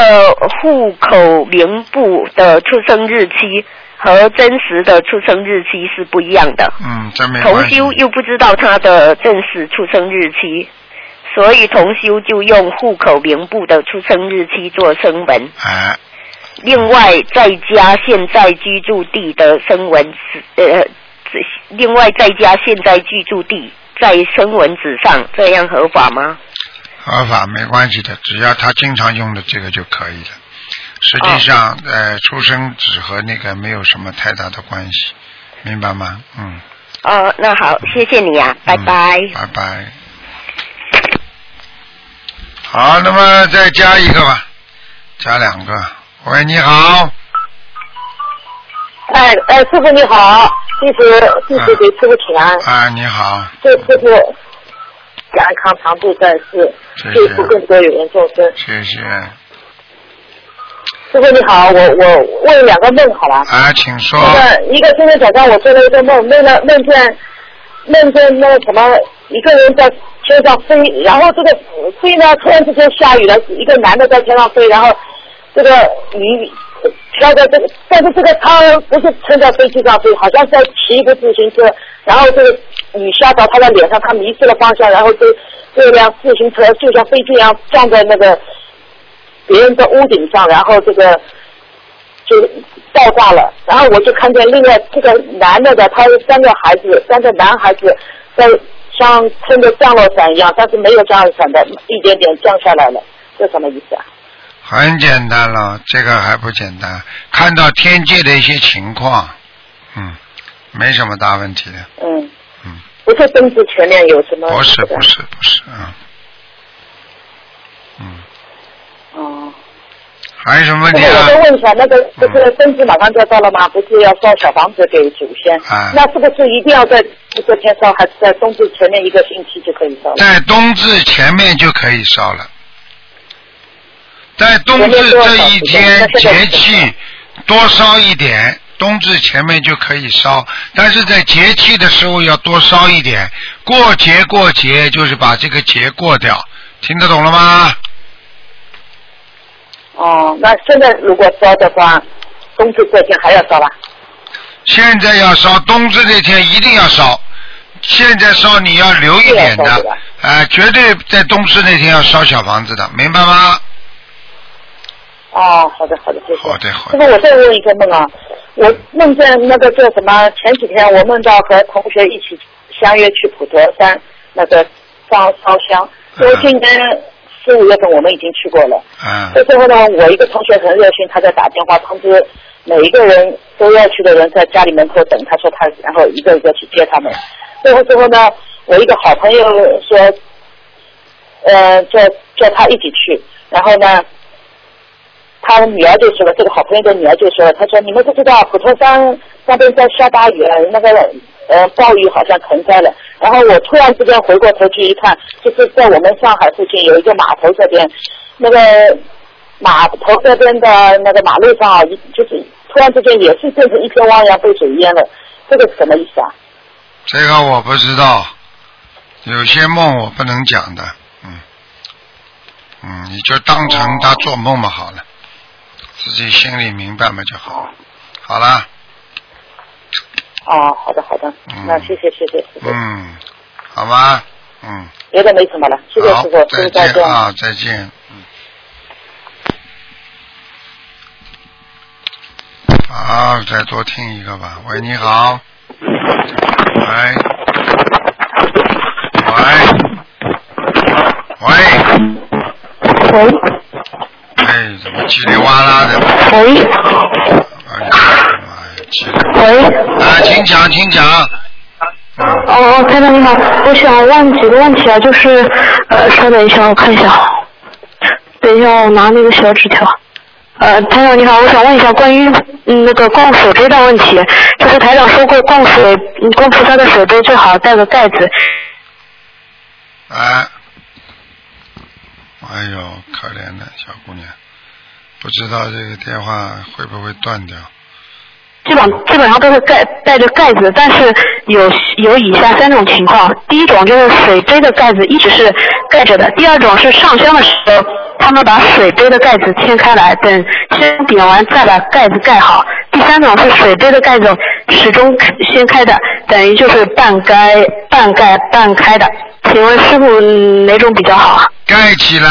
户口名簿的出生日期和真实的出生日期是不一样的。嗯，真没同。修又不知道他的正式出生日期，所以同修就用户口名簿的出生日期做声纹。哎，另外再加现在居住地的声纹纸，呃，另外再加现在居住地在声纹纸上，这样合法吗？合法没关系的，只要他经常用的这个就可以了。实际上，呃，出生纸和那个没有什么太大的关系，明白吗？嗯，哦，那好，谢谢你啊，拜拜。拜拜。好，那么再加一个吧，加两个。喂，你好，哎哎，师傅你好，弟子弟子给师傅请安，啊，你好，祝师傅健康长度在世，谢救赎更多有缘众生。谢谢。师傅你好，我我问两个梦好吧？啊，请说。那个一个今天早上我做了一个梦，梦了梦见梦见那个什么一个人在天上飞，然后这个飞呢突然之间下雨了，一个男的在天上飞，然后这个雨飘在这个，但是这个他不是撑在飞机上飞，好像是在骑一个自行车，然后这个雨下到他的脸上，他迷失了方向，然后这这辆自行车就像飞机一样撞在那个别人的屋顶上，然后这个就爆炸了。然后我就看见另外这个男的的，他有三个孩子，三个男孩子在像撑着降落伞一样，但是没有降落伞的，一点点降下来了，这什么意思啊？很简单了，这个还不简单。看到天界的一些情况，嗯，没什么大问题的。嗯嗯，不是灯子前面有什么？不是不是不是，嗯嗯，哦。还有什么问题我？再问一下，那个不是冬至马上就要到了吗？不是要烧小房子给祖先？啊那是不是一定要在这天烧，还是在冬至前面一个星期就可以烧了？在冬至前面就可以烧了，在冬至这一天节气多烧一点，冬至前面就可以烧，但是在节气的时候要多烧一点，过节过节就是把这个节过掉，听得懂了吗？哦，那现在如果烧的话，冬至这天还要烧吧？现在要烧，冬至这天一定要烧。现在烧你要留一点的，啊、绝对在冬至那天要烧小房子的，明白吗？哦，好的好的，谢谢。好的好师傅，我再问一个梦啊，我梦见那个叫什么？前几天我梦到和同学一起相约去普陀山那个烧烧香，因为今年四五月份我们已经去过了。嗯这时候呢，我一个同学很热心，他在打电话通知每一个人都要去的人在家里门口等，他说他然后一个一个去接他们。最后之后呢，我一个好朋友说，呃，叫叫他一起去，然后呢，他的女儿就说了，这个好朋友的女儿就说了，他说你们不知道普陀山那边在下大雨了，那个呃暴雨好像成灾了。然后我突然之间回过头去一看，就是在我们上海附近有一个码头这边，那个码头这边的那个马路上啊，就是突然之间也是变成一片汪洋，被水淹了，这个是什么意思啊？这个我不知道，有些梦我不能讲的，嗯，嗯，你就当成他做梦嘛好了，自己心里明白嘛就好，好了，哦，好的好的，那谢谢谢谢师傅，嗯，好吧，嗯，别的没什么了，谢谢好师傅，，师再傅再见。见啊，再见，嗯，好，再多听一个吧。喂，你好，喂，喂，喂，喂，哎，怎么叽里哇啦的？喂，哎呀妈呀，叽里喂，啊，请讲，请讲。哦，台长你好，我想问几个问题啊，就是呃，稍等一下，我看一下，等一下，我拿那个小纸条。呃，台长你好，我想问一下关于嗯那个供水杯的问题，就是台长说过供水，嗯供菩萨的水杯最好带个盖子。哎，哎呦，可怜的小姑娘，不知道这个电话会不会断掉？基本基本上都是盖带着盖子，但是有有以下三种情况：第一种就是水杯的盖子一直是盖着的；第二种是上香的时候，他们把水杯的盖子掀开来，等先点完再把盖子盖好；第三种是水杯的盖子始终掀开的，等于就是半盖半盖半开的。请问师傅嗯哪种比较好啊？盖起来。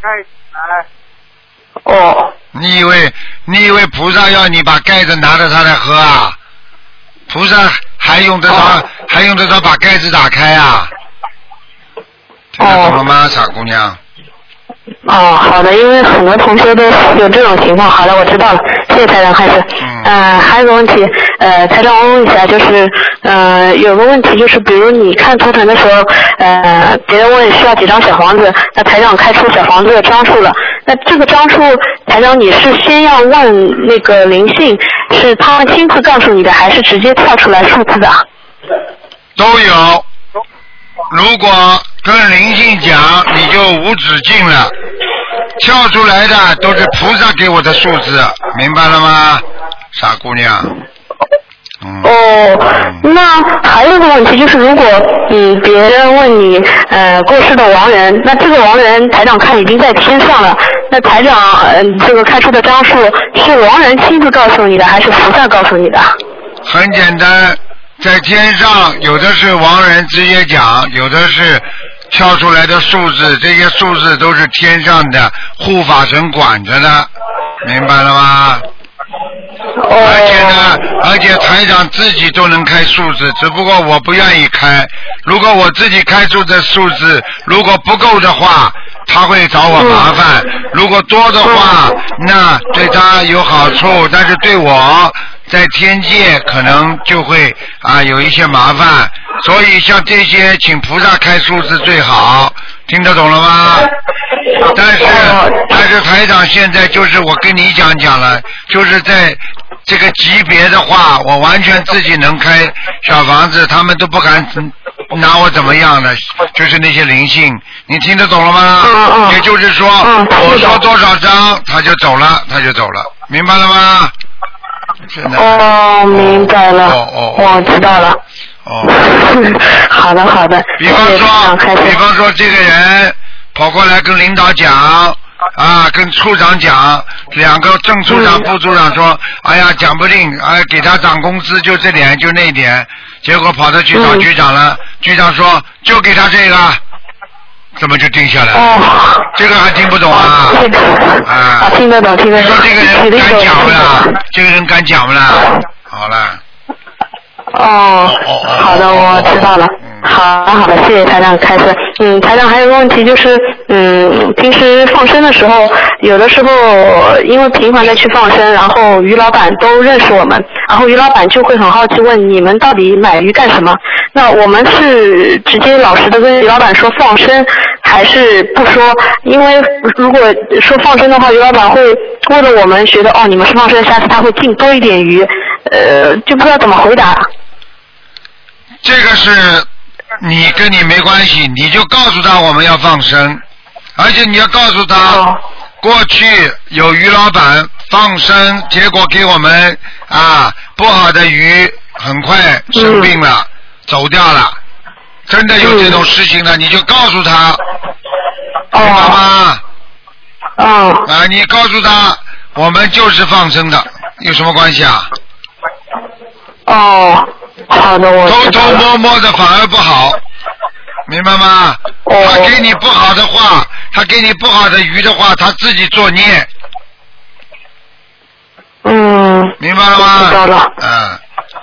盖起来。哦。你以为你以为菩萨要你把盖子拿着它来喝啊？菩萨还用得着、还用得着把盖子打开啊？听得懂了吗，傻姑娘？哦，好的，因为很多同学都有这种情况。好的，我知道了，谢谢台长开始。嗯、还有个问题，呃，台长我问一下，就是，呃，有个问题就是，比如你看图腾的时候，呃，别人问需要几张小房子，那台长开出小房子的张数了，那这个张数，台长你是先要问那个灵性，是他亲自告诉你的，还是直接跳出来数字的？都有。如果跟灵性讲，你就无止境了。跳出来的都是菩萨给我的数字，明白了吗，傻姑娘？哦，那还有一个问题就是，如果嗯别人问你呃过世的亡人，那这个亡人台长看已经在天上了，那台长嗯、这个开出的张数是亡人亲自告诉你的，还是菩萨告诉你的？很简单，在天上有的是亡人直接讲，有的是跳出来的数字，这些数字都是天上的护法神管着的，明白了吗？而且呢，而且台长自己都能开数字，只不过我不愿意开。如果我自己开出的数字如果不够的话，他会找我麻烦；如果多的话，那对他有好处，但是对我在天界可能就会啊有一些麻烦。所以像这些，请菩萨开数字最好，听得懂了吗？但是但是台长现在就是我跟你讲讲了，就是在这个级别的话，我完全自己能开小房子，他们都不敢拿我怎么样的，就是那些灵性，你听得懂了吗？也就是说，我说多少张他就走了，他就走了，明白了吗？现在哦，明白了，哦我知道了。哦，好的好的，比方说，比方说这个人跑过来跟领导讲。啊，跟处长讲，两个正处长、副处长说，哎呀，讲不定，哎，给他涨工资就这点，就那点，结果跑到去找局长了，局长说就给他这个，怎么就定下来了？这个还听不懂啊？啊，听得懂，听得懂。你说这个人敢讲不啦？这个人敢讲不啦？好了。哦，好的，我知道了。好的，好的，谢谢台长开示。嗯，台长还有个问题就是，嗯，平时放生的时候，有的时候因为频繁的去放生，然后于老板都认识我们，然后于老板就会很好奇问你们到底买鱼干什么？那我们是直接老实的跟于老板说放生，还是不说？因为如果说放生的话，于老板会为了我们觉得哦你们是放生，下次他会进多一点鱼，呃，就不知道怎么回答。这个是你跟你没关系，你就告诉他我们要放生，而且你要告诉他，过去有鱼老板放生，结果给我们啊不好的鱼很快生病了，走掉了，真的有这种事情的，你就告诉他，明白吗？哦。啊，你告诉他，我们就是放生的，有什么关系啊？哦，好的，我偷偷摸摸的反而不好，明白吗？他给你不好的话，他给你不好的鱼的话，他自己作孽，嗯。明白了吗？知道了。嗯。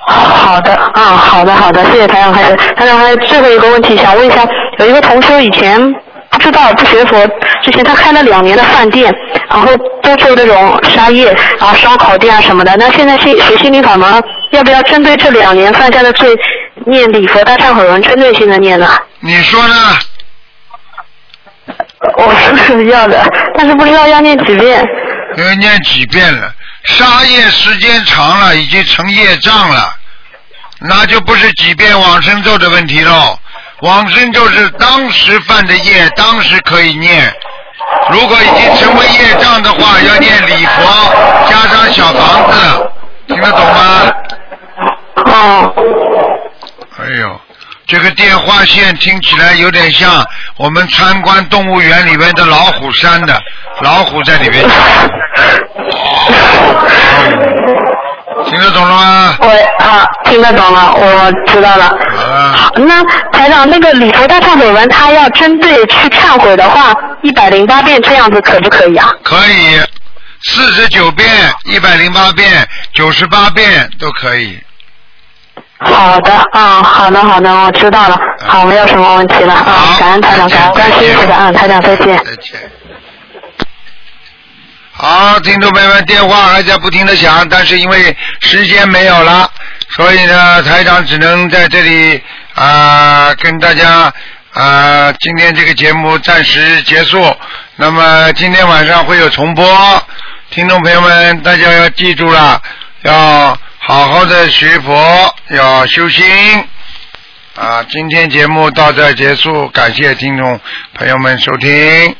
好的，啊，好的，好的，谢谢台长开始。台长还有最后一个问题想问一下，有一个同学以前不知道不学佛，之前他开了两年的饭店，然后都做这种沙业，啊烧烤店啊什么的。那现在心学心灵法门，要不要针对这两年犯下的罪，念礼佛大忏悔文，针对性的念呢？你说呢？我是要的，但是不知道要念几遍。要念几遍了，沙业时间长了，已经成业障了，那就不是几遍往生咒的问题喽。往生就是当时犯的业，当时可以念。如果已经成为业障的话，要念礼佛加上小房子，听得懂吗？哦。哎呦，这个电话线听起来有点像我们参观动物园里面的老虎山的，老虎在里面。听得懂了吗？我啊，听得懂了，我知道了。好，那台长，那个礼佛大忏悔文，他要针对去忏悔的话，一百零八遍这样子可不可以啊？可以，四十九遍、一百零八遍、九十八遍都可以。好的，啊，好的，好的，我知道了。好，没有什么问题了啊，感恩台长，感恩关心，是的，嗯，台长再见。再见。好，听众朋友们，电话还在不停的响，但是因为时间没有了，所以呢，台长只能在这里啊、跟大家啊、今天这个节目暂时结束。那么今天晚上会有重播，听众朋友们，大家要记住了，要好好的学佛，要修心。啊，今天节目到这结束，感谢听众朋友们收听。